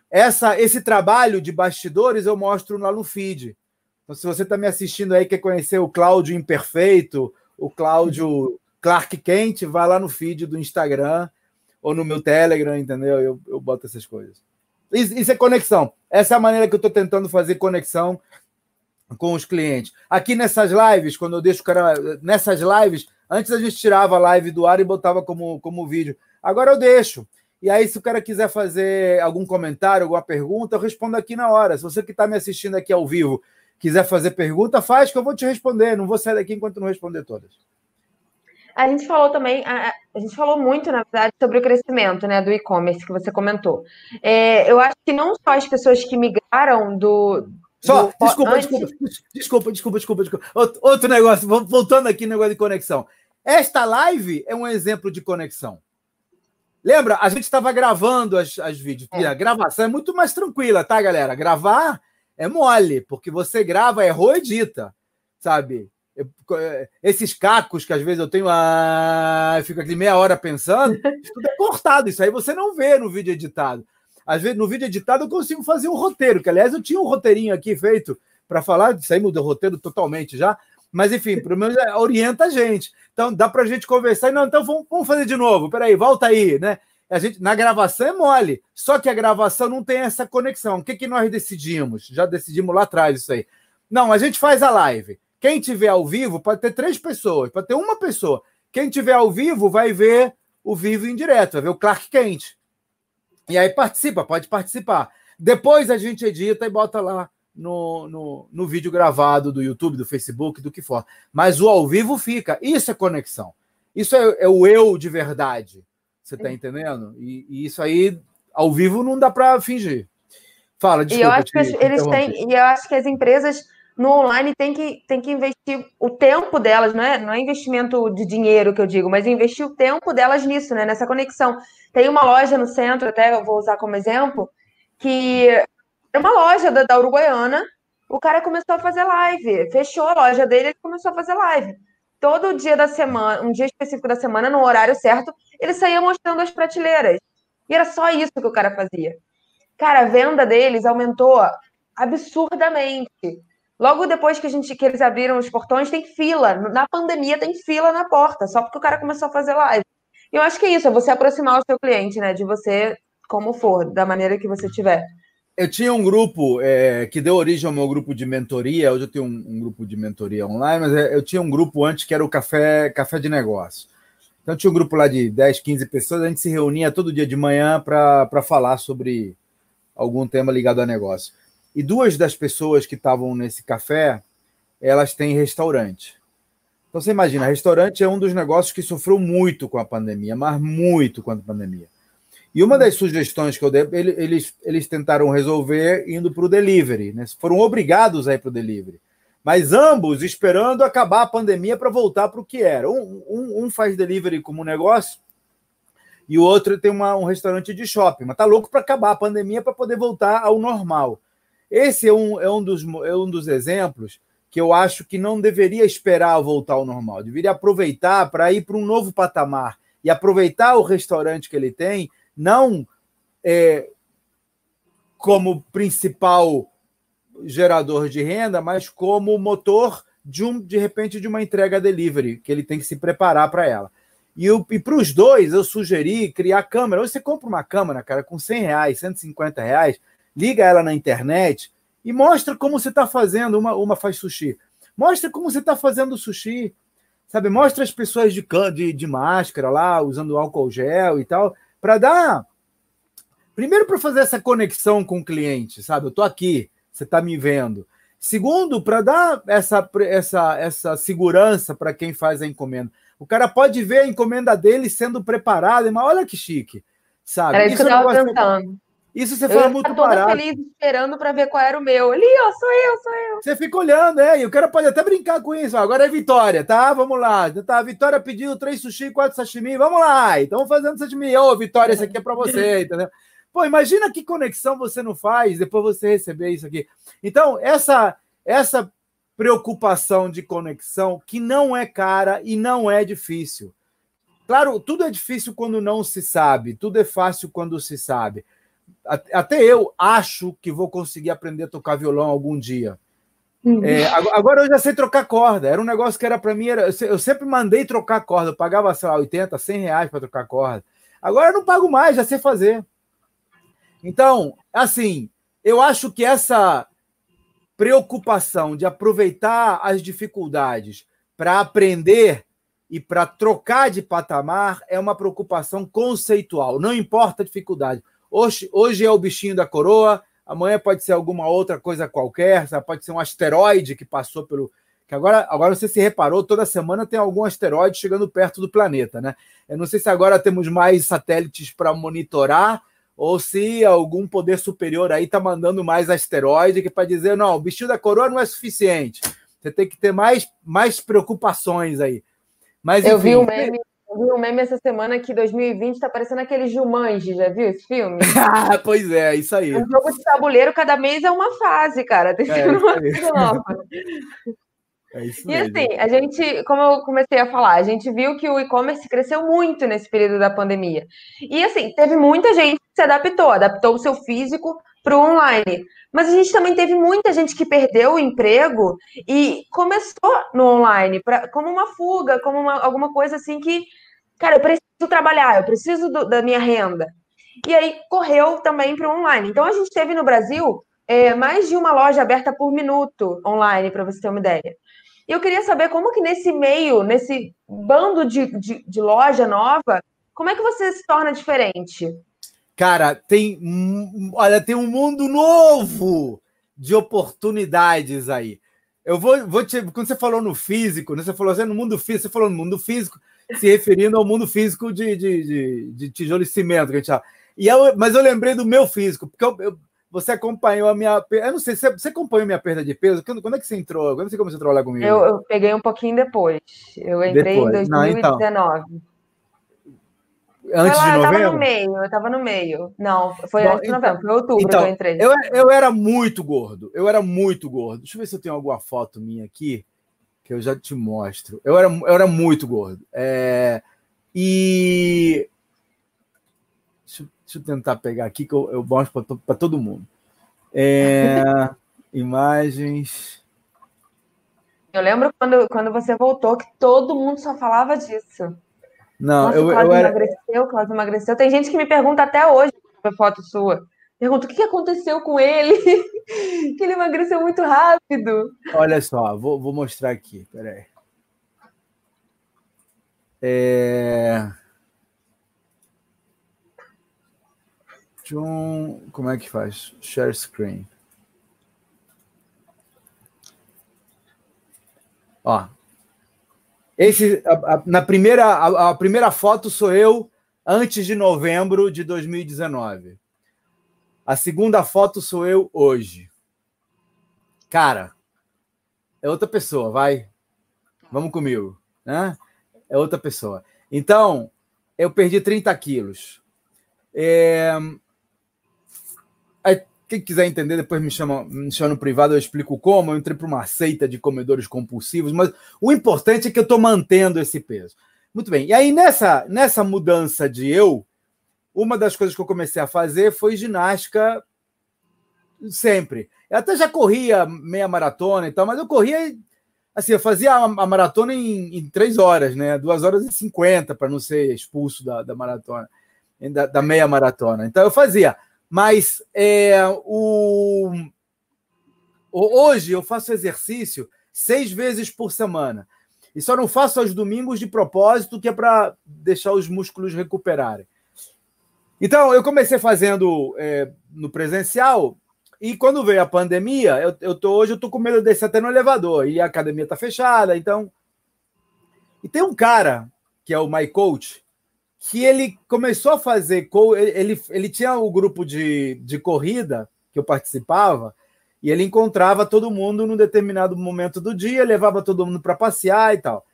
essa, esse trabalho de bastidores eu mostro no feed. Então, se você está me assistindo aí, quer conhecer o Cláudio Imperfeito, o Cláudio Clark Kent, vai lá no feed do Instagram ou no meu Telegram, entendeu? Eu, eu boto essas coisas. Isso, isso é conexão. Essa é a maneira que eu estou tentando fazer conexão com os clientes. Aqui nessas lives, quando eu deixo o cara. Nessas lives, antes a gente tirava a live do ar e botava como, como vídeo. Agora eu deixo. E aí, se o cara quiser fazer algum comentário, alguma pergunta, eu respondo aqui na hora. Se você que está me assistindo aqui ao vivo quiser fazer pergunta, faz que eu vou te responder. Não vou sair daqui enquanto não responder todas. A gente falou também, a, a, gente falou muito, na verdade, sobre o crescimento né, do e-commerce que você comentou. É, eu acho que não só as pessoas que migraram do, Só, desculpa, antes... desculpa, desculpa, desculpa, desculpa, desculpa. Outro, outro negócio, voltando aqui no negócio de conexão. Esta live é um exemplo de conexão. Lembra? A gente estava gravando as, as vídeos. É. A gravação é muito mais tranquila, tá, galera? Gravar é mole, porque você grava, errou, edita, sabe? Esses cacos que às vezes eu tenho, ah, eu fico aqui meia hora pensando, (laughs) isso tudo é cortado, isso aí você não vê no vídeo editado. Às vezes, no vídeo editado, eu consigo fazer um roteiro, que aliás eu tinha um roteirinho aqui feito para falar, saímos do roteiro totalmente já, mas enfim, pelo menos é, orienta a gente. Então dá para a gente conversar e não, então vamos, vamos fazer de novo, peraí, volta aí, né? A gente, na gravação é mole, só que a gravação não tem essa conexão. O que, que nós decidimos? Já decidimos lá atrás isso aí. Não, a gente faz a live. Quem tiver ao vivo pode ter três pessoas, pode ter uma pessoa. Quem tiver ao vivo vai ver o vivo em direto, vai ver o Clark Kent. E aí participa, pode participar. Depois a gente edita e bota lá no, no, no vídeo gravado do YouTube, do Facebook, do que for. Mas o ao vivo fica. Isso é conexão. Isso é, é o eu de verdade. Você está entendendo? E, e, isso aí, ao vivo, não dá para fingir. Fala, desculpa. E eu acho que eles têm, e eu acho que as empresas no online têm que, têm que investir o tempo delas, não é, não é investimento de dinheiro que eu digo, mas investir o tempo delas nisso, né? Nessa conexão. Tem uma loja no centro, até eu vou usar como exemplo, que é uma loja da, da Uruguaiana. O cara começou a fazer live, fechou a loja dele, ele começou a fazer live todo dia da semana, um dia específico da semana, no horário certo, ele saía mostrando as prateleiras. E era só isso que o cara fazia. Cara, a venda deles aumentou absurdamente. Logo depois que, a gente, que eles abriram os portões, tem fila. Na pandemia tem fila na porta, só porque o cara começou a fazer live. Eu acho que é isso, é você aproximar o seu cliente, né? De você, como for, da maneira que você tiver. Eu tinha um grupo é, que deu origem ao meu grupo de mentoria. Hoje eu tenho um, um grupo de mentoria online, mas é, eu tinha um grupo antes que era o Café, Café de Negócio. Então tinha um grupo lá de 10, 15 pessoas, a gente se reunia todo dia de manhã para falar sobre algum tema ligado a negócio. E duas das pessoas que estavam nesse café, elas têm restaurante. Então você imagina, restaurante é um dos negócios que sofreu muito com a pandemia, mas muito com a pandemia. E uma das sugestões que eu dei, eles, eles tentaram resolver indo para o delivery, né? foram obrigados a ir para o delivery. Mas ambos esperando acabar a pandemia para voltar para o que era. Um, um, um, faz delivery como negócio e o outro tem uma, um restaurante de shopping, mas tá louco para acabar a pandemia para poder voltar ao normal. Esse é um, é, um dos, é um dos exemplos que eu acho que não deveria esperar voltar ao normal, deveria aproveitar para ir para um novo patamar e aproveitar o restaurante que ele tem não é, como principal gerador de renda, mas como motor de um, de repente, de uma entrega delivery, que ele tem que se preparar para ela. E, e para os dois, eu sugeri criar câmera. Hoje você compra uma câmera, cara, com 100 reais, 150 reais, liga ela na internet e mostra como você está fazendo. Uma, uma faz sushi. Mostra como você está fazendo sushi. Sabe, mostra as pessoas de, de, de máscara lá, usando álcool gel e tal para dar. Primeiro, para fazer essa conexão com o cliente, sabe? Eu estou aqui, você está me vendo. Segundo, para dar essa, essa, essa segurança para quem faz a encomenda. O cara pode ver a encomenda dele sendo preparada, mas olha que chique, sabe? Era isso, isso que eu estava pensando. Isso você fala muito toda barato. feliz esperando para ver qual era o meu. Ali, ó, sou eu, sou eu. Você fica olhando, é, e o cara pode até brincar com isso. Agora é Vitória, tá? Vamos lá. Tá, Vitória pediu três sushi e quatro sashimi. Vamos lá. Então fazendo sashimi. Ô, Vitória, esse aqui é para você, (laughs) entendeu? Pô, imagina que conexão você não faz depois você receber isso aqui. Então, essa essa preocupação de conexão que não é cara e não é difícil. Claro, tudo é difícil quando não se sabe, tudo é fácil quando se sabe até eu acho que vou conseguir aprender a tocar violão algum dia. Uhum. É, agora eu já sei trocar corda. Era um negócio que era para mim. Era, eu sempre mandei trocar corda. Eu pagava, sei lá, 80, 100 reais para trocar corda. Agora eu não pago mais, já sei fazer. Então, assim, eu acho que essa preocupação de aproveitar as dificuldades para aprender e para trocar de patamar é uma preocupação conceitual. Não importa a dificuldade. Hoje, hoje é o bichinho da coroa, amanhã pode ser alguma outra coisa qualquer, sabe? pode ser um asteroide que passou pelo. Que agora, agora você se reparou, toda semana tem algum asteroide chegando perto do planeta, né? Eu não sei se agora temos mais satélites para monitorar ou se algum poder superior aí está mandando mais asteroide que para dizer, não, o bichinho da coroa não é suficiente. Você tem que ter mais, mais preocupações aí. Mas, enfim, eu vi um meme, eu vi um meme essa semana que 2020 está parecendo aquele Jumanji, já viu esse filme? (laughs) ah, pois é, isso aí. Um jogo de tabuleiro, cada mês é uma fase, cara. Tem é, uma nova. (laughs) É isso e assim, a gente, como eu comecei a falar, a gente viu que o e-commerce cresceu muito nesse período da pandemia. E assim, teve muita gente que se adaptou, adaptou o seu físico para o online. Mas a gente também teve muita gente que perdeu o emprego e começou no online, pra, como uma fuga, como uma, alguma coisa assim que, cara, eu preciso trabalhar, eu preciso do, da minha renda. E aí correu também para o online. Então a gente teve no Brasil é, mais de uma loja aberta por minuto online, para você ter uma ideia. E eu queria saber como que nesse meio, nesse bando de, de, de loja nova, como é que você se torna diferente? Cara, tem, olha, tem um mundo novo de oportunidades aí. Eu vou, vou te, quando você falou no físico, né, você falou assim, no mundo físico, você falou no mundo físico, se referindo ao mundo físico de, de, de, de tijolo e cimento, que a gente fala. E eu, mas eu lembrei do meu físico, porque eu, eu você acompanhou a minha. Eu não sei, você, você acompanhou minha perda de peso? Quando, quando é que você entrou? Quando você começou a trabalhar comigo? Eu, eu peguei um pouquinho depois. Eu entrei depois. em 2019. Não, então. Antes lá, de novembro? Eu tava no meio, eu tava no meio. Não, foi Bom, antes de então, novembro, foi outubro então, que eu entrei. Eu, eu era muito gordo, eu era muito gordo. Deixa eu ver se eu tenho alguma foto minha aqui, que eu já te mostro. Eu era, eu era muito gordo. É, e Deixa eu tentar pegar aqui que eu, eu mostro para todo mundo. É, (laughs) imagens. Eu lembro quando, quando você voltou que todo mundo só falava disso. Não, Nossa, eu, Cláudio eu era... emagreceu, Cláudio emagreceu. Tem gente que me pergunta até hoje, foto sua. Pergunta o que aconteceu com ele, (laughs) que ele emagreceu muito rápido. Olha só, vou, vou mostrar aqui, peraí. É... John, como é que faz? Share screen. Ó, esse, a, a, na primeira, a, a, primeira foto sou eu antes de novembro de 2019. A segunda foto sou eu hoje. Cara, é outra pessoa, vai. Vamos comigo, né? É outra pessoa. Então, eu perdi 30 quilos. É, quem quiser entender, depois me chama, me chama no privado, eu explico como. Eu entrei para uma seita de comedores compulsivos, mas o importante é que eu estou mantendo esse peso. Muito bem. E aí, nessa, nessa mudança de eu, uma das coisas que eu comecei a fazer foi ginástica sempre. Eu até já corria meia maratona e tal, mas eu corria assim, eu fazia a, maratona em, em três horas, né? Duas horas e cinquenta, para não ser expulso da, da maratona, da, da meia maratona. Então eu fazia. Mas é, o... hoje eu faço exercício seis vezes por semana. E só não faço aos domingos de propósito, que é para deixar os músculos recuperarem. Então, eu comecei fazendo é, no presencial, e quando veio a pandemia, eu, eu tô, hoje eu tô com medo de descer até no elevador, e a academia está fechada, então. E tem um cara, que é o My Coach, que ele começou a fazer. Ele, ele tinha o grupo de, de corrida que eu participava, e ele encontrava todo mundo num determinado momento do dia, levava todo mundo para passear e tal.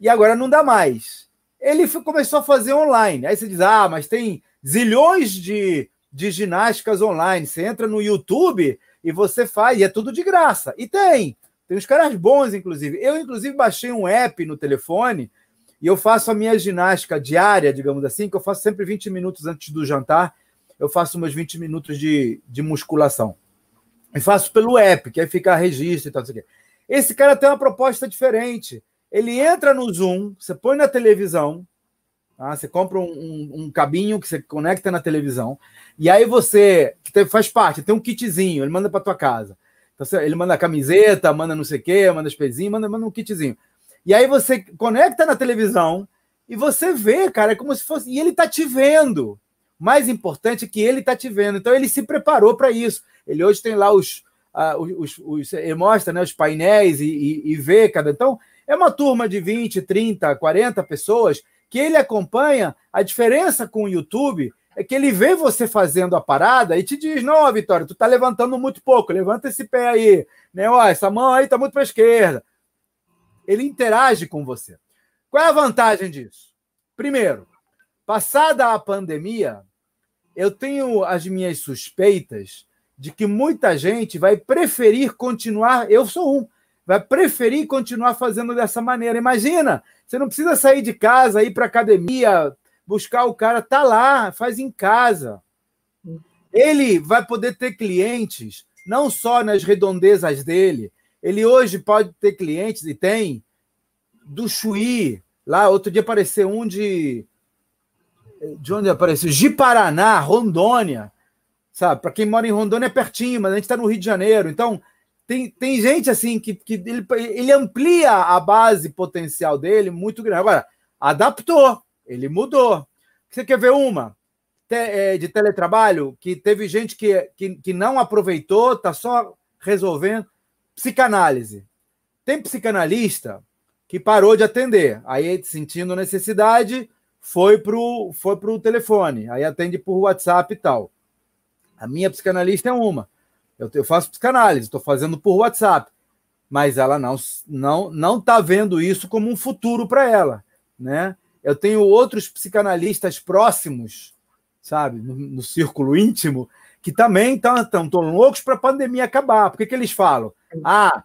E agora não dá mais. Ele começou a fazer online. Aí você diz: ah, mas tem zilhões de, de ginásticas online. Você entra no YouTube e você faz, e é tudo de graça. E tem. Tem uns caras bons, inclusive. Eu, inclusive, baixei um app no telefone e eu faço a minha ginástica diária, digamos assim, que eu faço sempre 20 minutos antes do jantar. Eu faço meus 20 minutos de, de musculação. E faço pelo app, que aí fica registro e tal. Assim. Esse cara tem uma proposta diferente. Ele entra no Zoom, você põe na televisão, tá? você compra um, um, um, cabinho que você conecta na televisão, e aí você, que faz parte, tem um kitzinho, ele manda para tua casa. Então, ele manda camiseta, manda não sei o quê, manda as pezinhas, manda, manda um kitzinho. E aí você conecta na televisão e você vê, cara, é como se fosse. E ele tá te vendo. Mais importante é que ele tá te vendo. Então ele se preparou para isso. Ele hoje tem lá os. Uh, os, os, ele mostra né, os painéis e, e, e vê cada. Então, é uma turma de 20, 30, 40 pessoas que ele acompanha. A diferença com o YouTube é que ele vê você fazendo a parada e te diz: não, Vitória, tu tá levantando muito pouco, levanta esse pé aí, né? Ó, essa mão aí tá muito para esquerda. Ele interage com você. Qual é a vantagem disso? Primeiro, passada a pandemia, eu tenho as minhas suspeitas de que muita gente vai preferir continuar. Eu sou um, vai preferir continuar fazendo dessa maneira. Imagina, você não precisa sair de casa, ir para academia, buscar o cara, tá lá, faz em casa. Ele vai poder ter clientes, não só nas redondezas dele. Ele hoje pode ter clientes e tem do Chuí. Lá, outro dia apareceu um de. De onde apareceu? De Paraná, Rondônia. Sabe? Para quem mora em Rondônia é pertinho, mas a gente está no Rio de Janeiro. Então, tem, tem gente assim que, que ele, ele amplia a base potencial dele muito grande. Agora, adaptou, ele mudou. Você quer ver uma é, de teletrabalho que teve gente que, que, que não aproveitou, tá só resolvendo? Psicanálise. Tem psicanalista que parou de atender, aí sentindo necessidade, foi pro, foi pro telefone, aí atende por WhatsApp e tal. A minha psicanalista é uma. Eu, eu faço psicanálise, estou fazendo por WhatsApp, mas ela não não não está vendo isso como um futuro para ela, né? Eu tenho outros psicanalistas próximos, sabe, no, no círculo íntimo, que também estão tão loucos para a pandemia acabar. Por que, que eles falam? Ah,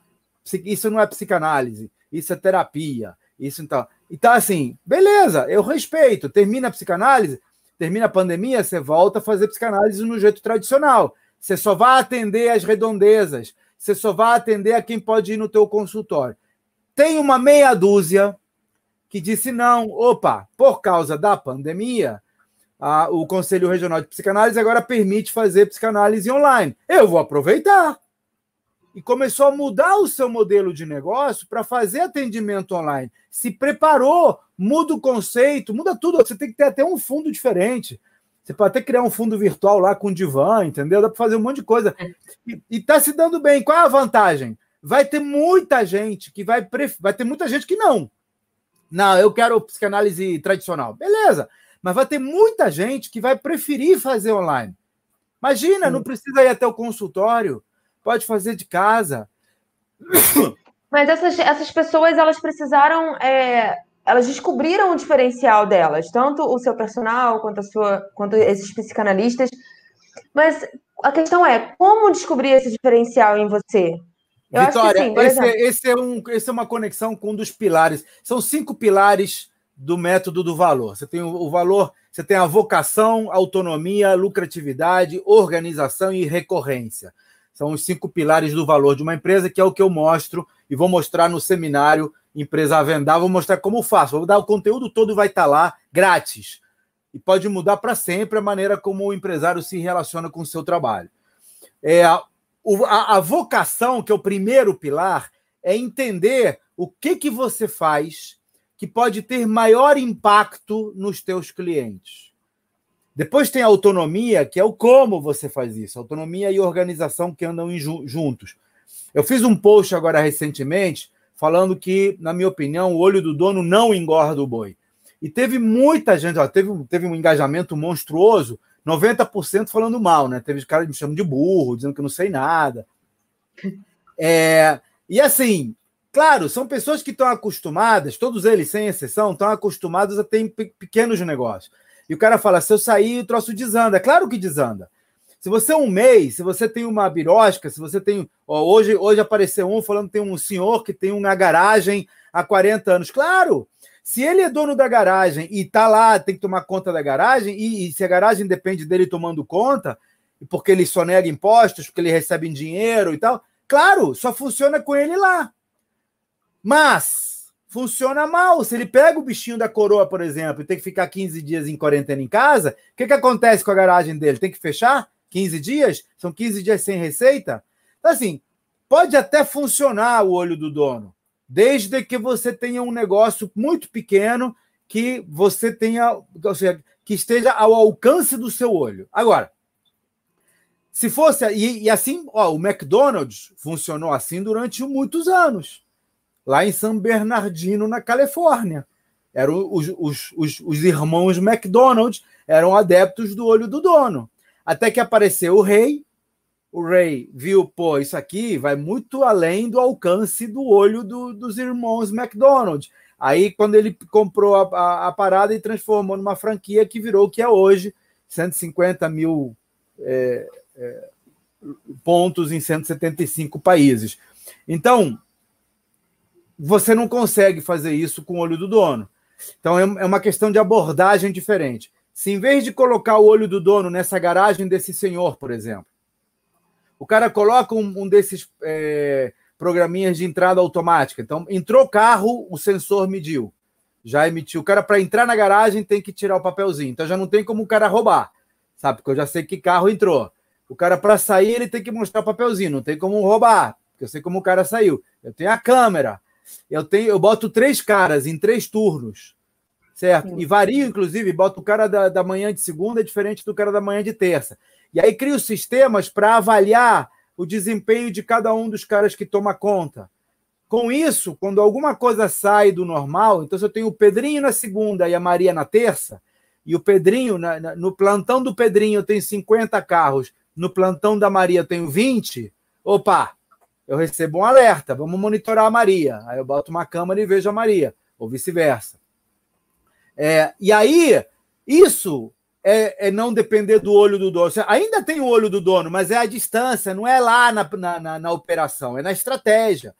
isso não é psicanálise, isso é terapia, isso então. Então, assim, beleza, eu respeito. Termina a psicanálise, termina a pandemia, você volta a fazer psicanálise no jeito tradicional. Você só vai atender as redondezas. Você só vai atender a quem pode ir no teu consultório. Tem uma meia dúzia que disse não, opa, por causa da pandemia, a, o Conselho Regional de Psicanálise agora permite fazer psicanálise online. Eu vou aproveitar. E começou a mudar o seu modelo de negócio para fazer atendimento online. Se preparou, muda o conceito, muda tudo. Você tem que ter até um fundo diferente. Você pode até criar um fundo virtual lá com divã, entendeu? Dá para fazer um monte de coisa. É. E está se dando bem. Qual é a vantagem? Vai ter muita gente que vai. Pref... Vai ter muita gente que não. Não, eu quero psicanálise tradicional. Beleza. Mas vai ter muita gente que vai preferir fazer online. Imagina, não precisa ir até o consultório. Pode fazer de casa. Mas essas, essas pessoas, elas precisaram é, elas descobriram o diferencial delas, tanto o seu personal quanto a sua, quanto esses psicanalistas. Mas a questão é como descobrir esse diferencial em você? Eu Vitória, sim, esse, é, esse, é um, esse é uma conexão com um dos pilares. São cinco pilares do método do valor. Você tem o, o valor, você tem a vocação, autonomia, lucratividade, organização e recorrência. São os cinco pilares do valor de uma empresa, que é o que eu mostro e vou mostrar no seminário Empresa a Vendar. Vou mostrar como faço. Vou dar o conteúdo todo, vai estar lá, grátis. E pode mudar para sempre a maneira como o empresário se relaciona com o seu trabalho. É, a, a, a vocação, que é o primeiro pilar, é entender o que, que você faz que pode ter maior impacto nos teus clientes. Depois tem a autonomia, que é o como você faz isso. Autonomia e organização que andam juntos. Eu fiz um post agora recentemente falando que, na minha opinião, o olho do dono não engorda o boi. E teve muita gente, ó, teve, teve um engajamento monstruoso, 90% falando mal, né? Teve cara que me chamando de burro, dizendo que eu não sei nada. (laughs) É, e assim, claro, são pessoas que estão acostumadas, todos eles, sem exceção, estão acostumados a ter pequenos negócios. E o cara fala: se eu sair, o troço desanda. É claro que desanda. Se você é um mês, se você tem uma birosca, se você tem. Ó, hoje, hoje apareceu um falando que tem um senhor que tem uma garagem há 40 anos. Claro! Se ele é dono da garagem e está lá, tem que tomar conta da garagem, e, e, se a garagem depende dele tomando conta, porque ele só nega impostos, porque ele recebe dinheiro e tal, claro, só funciona com ele lá. Mas funciona mal. Se ele pega o bichinho da coroa, por exemplo, e tem que ficar 15 dias em quarentena em casa, o que, que acontece com a garagem dele? Tem que fechar 15 dias? São 15 dias sem receita? Então, assim, pode até funcionar o olho do dono, desde que você tenha um negócio muito pequeno que você tenha, ou seja, que esteja ao alcance do seu olho. Agora, se fosse, e, e assim, ó, o McDonald's funcionou assim durante muitos anos lá em San Bernardino, na Califórnia. Eram os, os, os, os irmãos McDonald's, eram adeptos do olho do dono. Até que apareceu o rei, o rei viu, pô, isso aqui vai muito além do alcance do olho do, dos irmãos McDonald. Aí, quando ele comprou a, a, a, parada e transformou numa franquia que virou o que é hoje, 150 mil é, é, pontos em 175 países. Então, você não consegue fazer isso com o olho do dono. Então, é, é uma questão de abordagem diferente. Se em vez de colocar o olho do dono nessa garagem desse senhor, por exemplo, o cara coloca um, um desses é, programinhas de entrada automática. Então, entrou carro, o sensor mediu. Já emitiu. O cara, para entrar na garagem, tem que tirar o papelzinho. Então, já não tem como o cara roubar, sabe? Porque eu já sei que carro entrou. O cara, para sair, ele tem que mostrar o papelzinho. Não tem como roubar, porque eu sei como o cara saiu. Eu tenho a câmera. Eu tenho, eu boto três caras em três turnos, certo? E vario, inclusive, boto o cara da, da manhã de segunda diferente do cara da manhã de terça. E aí crio sistemas para avaliar o desempenho de cada um dos caras que toma conta. Com isso, quando alguma coisa sai do normal, então se eu tenho o Pedrinho na segunda e a Maria na terça, e o Pedrinho, na, na, no plantão do Pedrinho eu tenho 50 carros, no plantão da Maria eu tenho 20, opa, eu recebo um alerta, vamos monitorar a Maria. Aí eu boto uma câmera e vejo a Maria, ou vice-versa. É, e aí, isso é, é, não depender do olho do dono. Ainda tem o olho do dono, mas é a distância, não é lá na, na, na, operação, é na estratégia.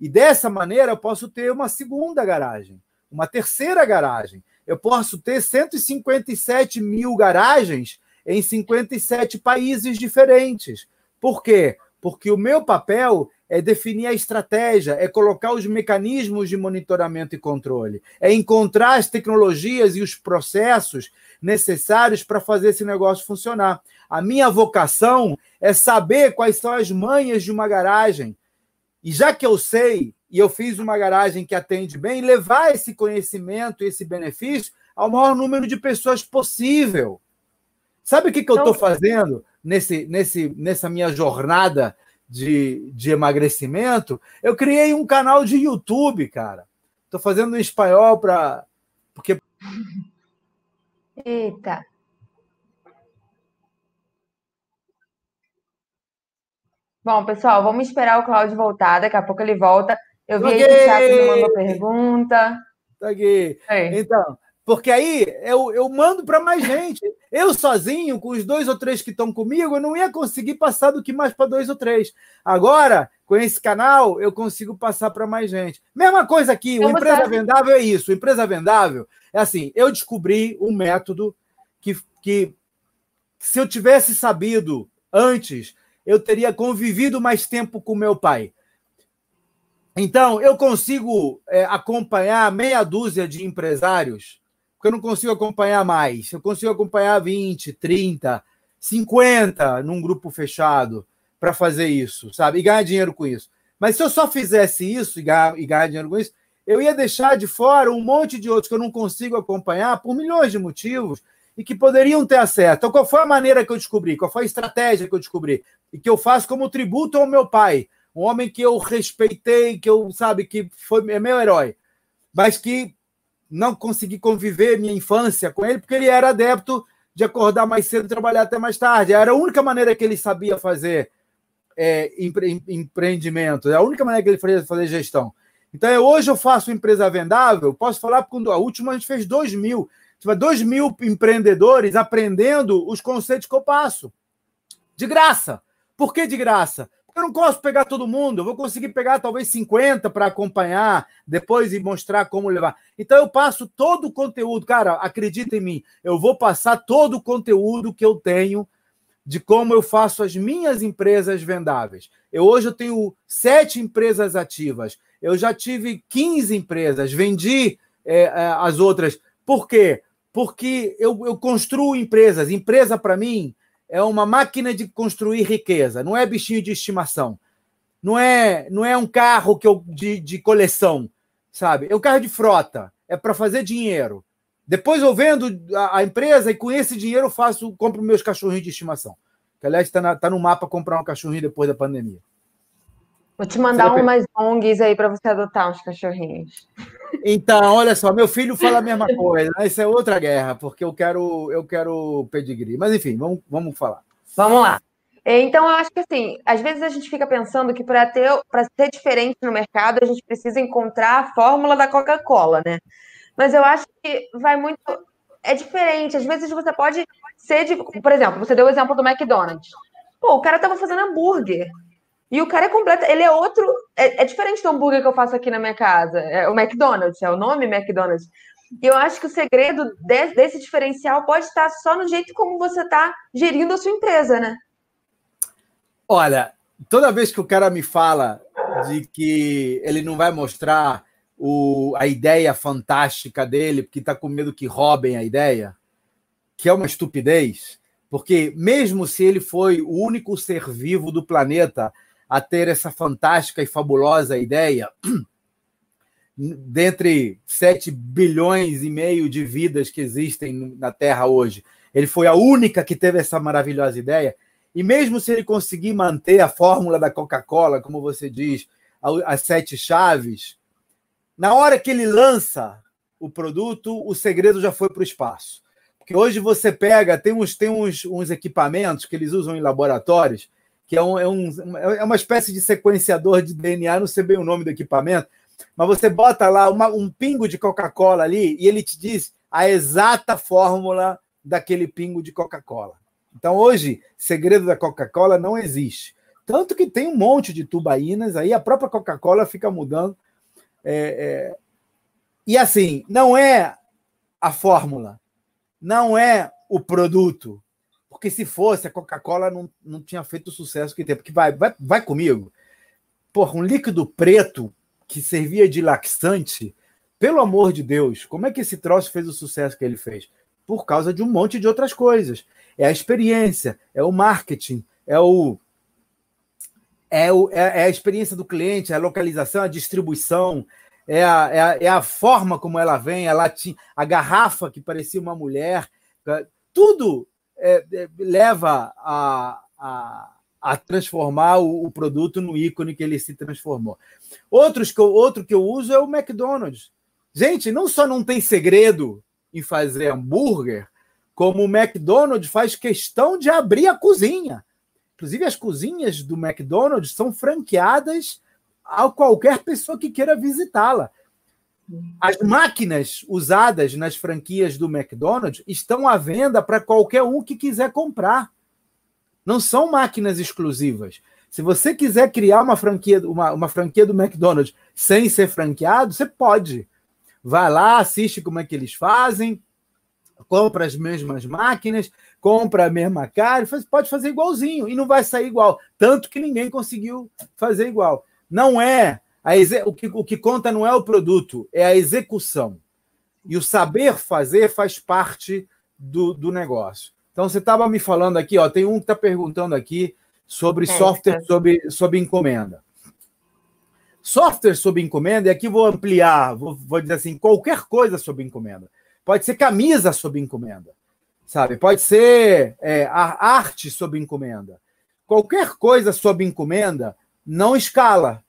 E dessa maneira eu posso ter uma segunda garagem, uma terceira garagem. Eu posso ter 157 mil garagens em 57 países diferentes. Por quê? Porque o meu papel é definir a estratégia, é colocar os mecanismos de monitoramento e controle, é encontrar as tecnologias e os processos necessários para fazer esse negócio funcionar. A minha vocação é saber quais são as manhas de uma garagem. E já que eu sei, e eu fiz uma garagem que atende bem, levar esse conhecimento, esse benefício ao maior número de pessoas possível. Sabe o que, que eu estou fazendo nesse, nesse, nessa minha jornada de, de emagrecimento, eu criei um canal de YouTube, cara. Estou fazendo em espanhol para. Porque. Eita. Bom, pessoal, vamos esperar o Cláudio voltar. Daqui a pouco ele volta. Eu vi aí que o Thiago me mandou pergunta. Tá aqui. Então, porque aí eu, eu mando para mais gente. Eu sozinho, com os dois ou três que estão comigo, eu não ia conseguir passar do que mais para dois ou três. Agora, com esse canal, eu consigo passar para mais gente. Mesma coisa aqui, o Empresa sabe. Vendável é isso. O Empresa Vendável é assim: eu descobri um método que, que, se eu tivesse sabido antes, eu teria convivido mais tempo com meu pai. Então, eu consigo é, acompanhar meia dúzia de empresários porque eu não consigo acompanhar mais. Eu consigo acompanhar 20, 30, 50 num grupo fechado para fazer isso, sabe? E ganhar dinheiro com isso. Mas se eu só fizesse isso e ganhar, e ganhar dinheiro com isso, eu ia deixar de fora um monte de outros que eu não consigo acompanhar por milhões de motivos e que poderiam ter acesso. Então, qual foi a maneira que eu descobri? Qual foi a estratégia que eu descobri? E que eu faço como tributo ao meu pai, um homem que eu respeitei, que eu, sabe, que foi é meu herói, mas que não consegui conviver minha infância com ele, porque ele era adepto de acordar mais cedo e trabalhar até mais tarde. Era a única maneira que ele sabia fazer é, empre, empreendimento, é a única maneira que ele fazia fazer gestão. Então, hoje eu faço empresa vendável, posso falar, quando a última a gente fez 2 mil, tipo, 2 mil empreendedores aprendendo os conceitos que eu passo. De graça. Por que de graça? Eu não posso pegar todo mundo, eu vou conseguir pegar talvez 50 para acompanhar depois e mostrar como levar. Então eu passo todo o conteúdo, cara, acredita em mim, eu vou passar todo o conteúdo que eu tenho de como eu faço as minhas empresas vendáveis. Eu hoje eu tenho sete empresas ativas. Eu já tive 15 empresas, vendi é, é, as outras. Por quê? Porque eu, eu construo empresas. Empresa, para mim, é uma máquina de construir riqueza, não é bichinho de estimação. Não é, não é um carro que eu, de, de coleção, sabe? É um carro de frota, é para fazer dinheiro. Depois eu vendo a, a, empresa e com esse dinheiro eu faço, compro meus cachorrinhos de estimação. Que aliás está tá no mapa comprar um cachorrinho depois da pandemia. Vou te mandar você umas ONGs aí para você adotar uns cachorrinhos. Então, olha só, meu filho fala a mesma coisa. Né? Isso é outra guerra, porque eu quero, eu quero pedigree. Mas enfim, vamos, vamos falar. Vamos lá. É, então, eu acho que assim, às vezes a gente fica pensando que para ter para ser diferente no mercado, a gente precisa encontrar a fórmula da Coca-Cola, né? Mas eu acho que vai muito. É diferente. Às vezes você pode ser de. Por exemplo, você deu o exemplo do McDonald's. Pô, o cara tava fazendo hambúrguer. E o cara é completo. Ele é outro. É, é diferente do hambúrguer que eu faço aqui na minha casa. É o McDonald's, é o nome McDonald's. E eu acho que o segredo desse, desse diferencial pode estar só no jeito como você está gerindo a sua empresa, né? Olha, toda vez que o cara me fala de que ele não vai mostrar o, a ideia fantástica dele, porque está com medo que roubem a ideia, que é uma estupidez, porque mesmo se ele foi o único ser vivo do planeta a ter essa fantástica e fabulosa ideia, (clears throat) dentre 7 bilhões e meio de vidas que existem na Terra hoje, ele foi a única que teve essa maravilhosa ideia. E mesmo se ele conseguir manter a fórmula da Coca-Cola, como você diz, as sete chaves, na hora que ele lança o produto, o segredo já foi para o espaço. Porque hoje você pega, tem uns, tem uns, uns equipamentos que eles usam em laboratórios, que é, um, é, um, é uma espécie de sequenciador de DNA, não sei bem o nome do equipamento, mas você bota lá uma, um pingo de Coca-Cola ali e ele te diz a exata fórmula daquele pingo de Coca-Cola. Então, hoje, segredo da Coca-Cola não existe. Tanto que tem um monte de tubaínas, aí a própria Coca-Cola fica mudando. É, é... E assim, não é a fórmula, não é o produto. Porque se fosse, a Coca-Cola não, não tinha feito o sucesso que tem. Porque vai, vai, vai comigo. Porra, um líquido preto que servia de laxante, pelo amor de Deus, como é que esse troço fez o sucesso que ele fez? Por causa de um monte de outras coisas é a experiência, é o marketing, é o é, o, é, é a experiência do cliente, é a localização, a distribuição, é a, é a, é a forma como ela vem, a, latim, a garrafa que parecia uma mulher, é, tudo é, é, leva a, a, a transformar o, o, produto no ícone que ele se transformou. Outros que eu, outro que eu uso é o McDonald's. Gente, não só não tem segredo em fazer hambúrguer, como o McDonald's faz questão de abrir a cozinha. Inclusive, as cozinhas do McDonald's são franqueadas a qualquer pessoa que queira visitá-la. As máquinas usadas nas franquias do McDonald's estão à venda para qualquer um que quiser comprar. Não são máquinas exclusivas. Se você quiser criar uma franquia, uma, uma franquia do McDonald's sem ser franqueado, você pode. Vai lá, assiste como é que eles fazem, compra as mesmas máquinas, compra a mesma cara, pode fazer igualzinho e não vai sair igual. Tanto que ninguém conseguiu fazer igual. Não é a o, que, o que conta não é o produto, é a execução. E o saber fazer faz parte do, do negócio. Então você estava me falando aqui, ó, tem um que está perguntando aqui sobre é, software é. Sobre, sobre encomenda. Software sob encomenda, e aqui vou ampliar, vou, vou dizer assim, qualquer coisa sob encomenda. Pode ser camisa sob encomenda, sabe? Pode ser é, a arte sob encomenda. Qualquer coisa sob encomenda não escala.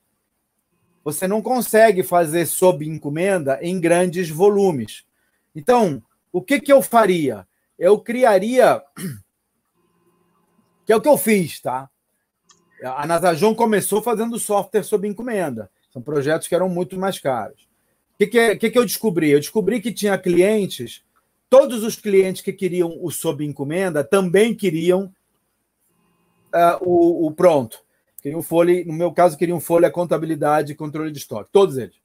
Você não consegue fazer sob encomenda em grandes volumes. Então, o que, que eu faria? Eu criaria. (clears throat) Que é o que eu fiz, tá? A Nasajon começou fazendo software sob encomenda. São projetos que eram muito mais caros que, que, que, que eu descobri? Eu descobri que tinha clientes, todos os clientes que queriam o sob encomenda também queriam uh, o, o, pronto. Queriam folha, no meu caso, queriam folha, contabilidade e controle de estoque. Todos eles.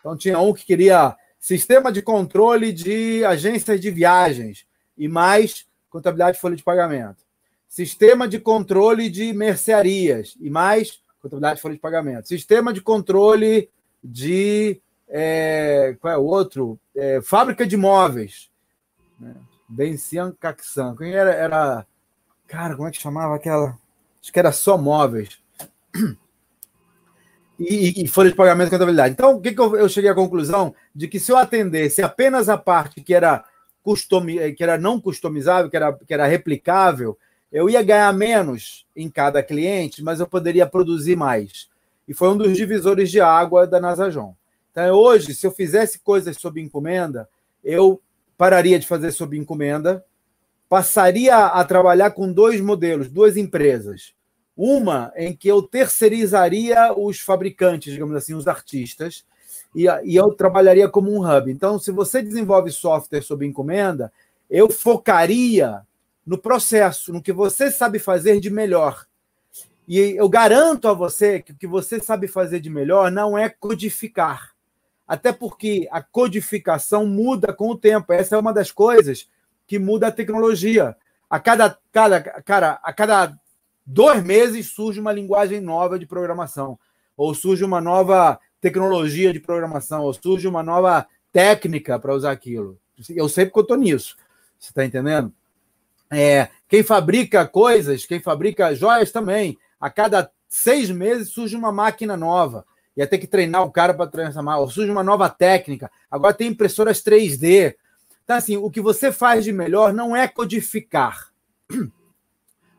Então tinha um que queria sistema de controle de agências de viagens e mais contabilidade e folha de pagamento. Sistema de controle de mercearias e mais contabilidade e folha de pagamento. Sistema de controle de é, qual é o outro? É, fábrica de móveis. Né? Bencian Caxan. Quem era, era. Cara, como é que chamava aquela? Acho que era só móveis. E, e folha de pagamento e contabilidade. Então, o que, que eu, eu, cheguei à conclusão? De que se eu atendesse apenas a parte que era, custom, que era não customizável, que era, que era replicável, eu ia ganhar menos em cada cliente, mas eu poderia produzir mais. e foi um dos divisores de água da Nasajon. Então, hoje, se eu fizesse coisas sob encomenda, eu pararia de fazer sob encomenda, passaria a trabalhar com dois modelos, duas empresas. Uma em que eu terceirizaria os fabricantes, digamos assim, os artistas, e, e eu trabalharia como um hub. Então, se você desenvolve software sob encomenda, eu focaria no processo, no que você sabe fazer de melhor. E eu garanto a você que o que você sabe fazer de melhor não é codificar. Até porque a codificação muda com o tempo. Essa é uma das coisas que muda a tecnologia. A cada, cada, cara, a cada dois meses surge uma linguagem nova de programação, ou surge uma nova tecnologia de programação, ou surge uma nova técnica para usar aquilo. Eu sei porque eu estou nisso. Você está entendendo? É, quem fabrica coisas, quem fabrica joias também, a cada seis meses surge uma máquina nova. Ia ter que treinar o cara para transformar, ou surge uma nova técnica. Agora tem impressoras 3D. Então, assim, o que você faz de melhor não é codificar.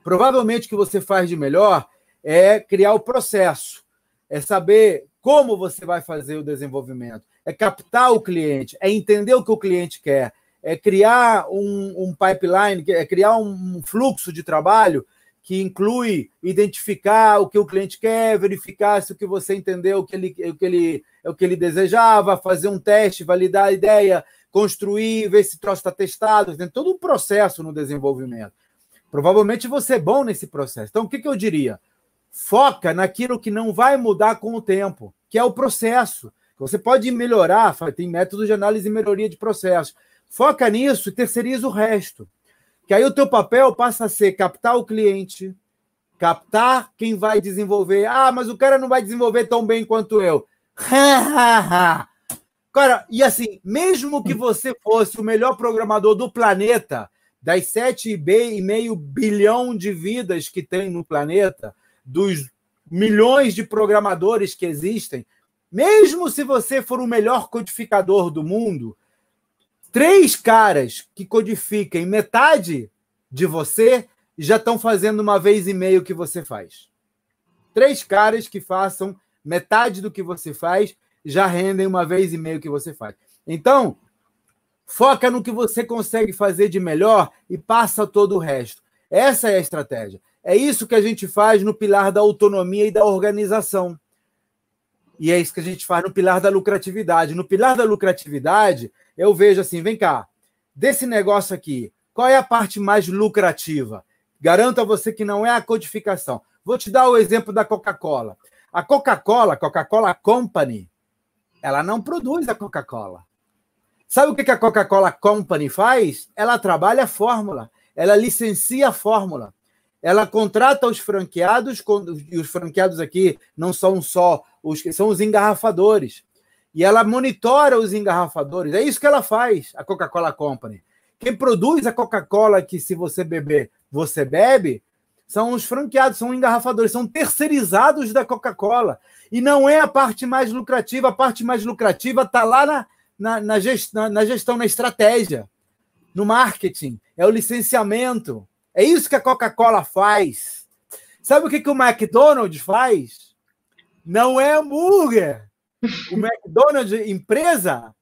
Provavelmente o que você faz de melhor é criar o processo, é saber como você vai fazer o desenvolvimento, é captar o cliente, é entender o que o cliente quer, é criar um, um pipeline, é criar um fluxo de trabalho que inclui identificar o que o cliente quer, verificar se o que você entendeu, o que ele, o que ele, o que ele desejava, fazer um teste, validar a ideia, construir, ver se o troço está testado, tem todo um processo no desenvolvimento. Provavelmente você é bom nesse processo. Então, o que, que eu diria? Foca naquilo que não vai mudar com o tempo, que é o processo. Você pode melhorar, tem métodos de análise e melhoria de processo. Foca nisso e terceiriza o resto. Que aí o teu papel passa a ser captar o cliente, captar quem vai desenvolver. Ah, mas o cara não vai desenvolver tão bem quanto eu. (laughs) cara, e assim, mesmo que você fosse o melhor programador do planeta, das 7,5 bilhão de vidas que tem no planeta, dos milhões de programadores que existem, mesmo se você for o melhor codificador do mundo, Três caras que codifiquem metade de você já estão fazendo uma vez e meio o que você faz. Três caras que façam metade do que você faz já rendem uma vez e meio o que você faz. Então, foca no que você consegue fazer de melhor e passa todo o resto. Essa é a estratégia. É isso que a gente faz no pilar da autonomia e da organização. E é isso que a gente faz no pilar da lucratividade. No pilar da lucratividade, eu vejo assim: vem cá, desse negócio aqui, qual é a parte mais lucrativa? Garanto a você que não é a codificação. Vou te dar o exemplo da Coca-Cola. A Coca-Cola, Coca-Cola Company, ela não produz a Coca-Cola. Sabe o que a Coca-Cola Company faz? Ela trabalha a fórmula, ela licencia a fórmula. Ela contrata os franqueados, e os franqueados aqui não são só os que são os engarrafadores e ela monitora os engarrafadores. É isso que ela faz, a Coca-Cola Company. Quem produz a Coca-Cola que, se você beber, você bebe, são os franqueados, são engarrafadores, são terceirizados da Coca-Cola. E não é a parte mais lucrativa, a parte mais lucrativa está lá na, na, na, gestão, na gestão, na estratégia, no marketing, é o licenciamento. É isso que a Coca-Cola faz. Sabe o que, que o McDonald's faz? Não é hambúrguer. O (laughs) McDonald's, empresa,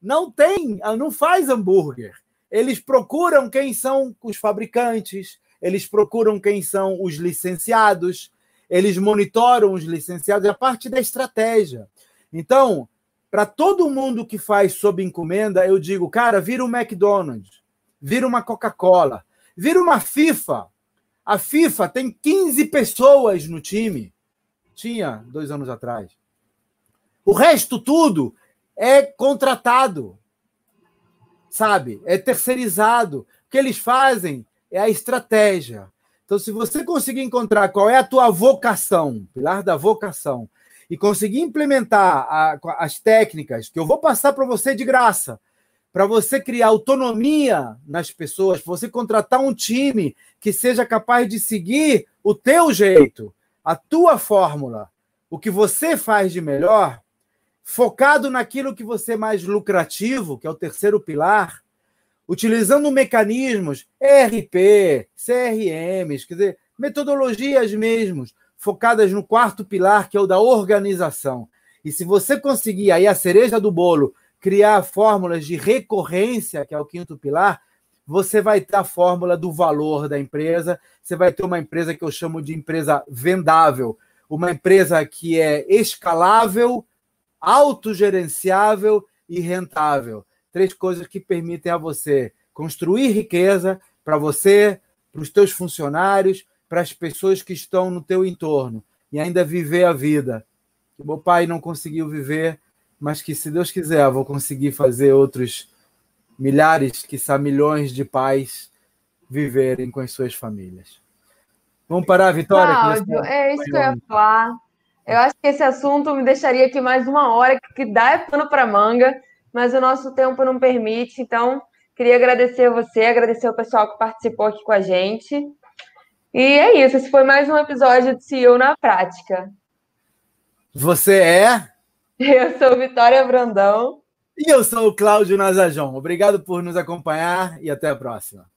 não tem, não faz hambúrguer. Eles procuram quem são os fabricantes, eles procuram quem são os licenciados, eles monitoram os licenciados, é a parte da estratégia. Então, para todo mundo que faz sob encomenda, eu digo, cara, vira um McDonald's, vira uma Coca-Cola, vira uma FIFA. A FIFA tem 15 pessoas no time. Tinha dois anos atrás. O resto tudo é contratado, sabe? É terceirizado. O que eles fazem é a estratégia. Então, se você conseguir encontrar qual é a tua vocação, pilar da vocação, e conseguir implementar a, as técnicas que eu vou passar para você de graça, para você criar autonomia nas pessoas, você contratar um time que seja capaz de seguir o teu jeito, a tua fórmula, o que você faz de melhor, focado naquilo que você é mais lucrativo, que é o terceiro pilar, utilizando mecanismos ERP, CRMs, quer dizer, metodologias mesmos, focadas no quarto pilar, que é o da organização. E se você conseguir aí a cereja do bolo, criar fórmulas de recorrência, que é o quinto pilar, você vai ter a fórmula do valor da empresa, você vai ter uma empresa que eu chamo de empresa vendável, uma empresa que é escalável, autogerenciável e rentável. Três coisas que permitem a você construir riqueza para você, para os teus funcionários, para as pessoas que estão no teu entorno e ainda viver a vida. Que meu pai não conseguiu viver, mas que se Deus quiser, vou conseguir fazer outros milhares, quiçá milhões de pais viverem com as suas famílias. Vamos parar, Vitória? Cláudio, é isso que eu ia falar. Eu acho que esse assunto me deixaria aqui mais uma hora, que dá é pano para manga, mas o nosso tempo não permite. Então, queria agradecer a você, agradecer o pessoal que participou aqui com a gente. E é isso, esse foi mais um episódio de CEO na Prática. Você é? (laughs) Eu sou Vitória Brandão. E eu sou o Cláudio Nazajon. Obrigado por nos acompanhar e até a próxima.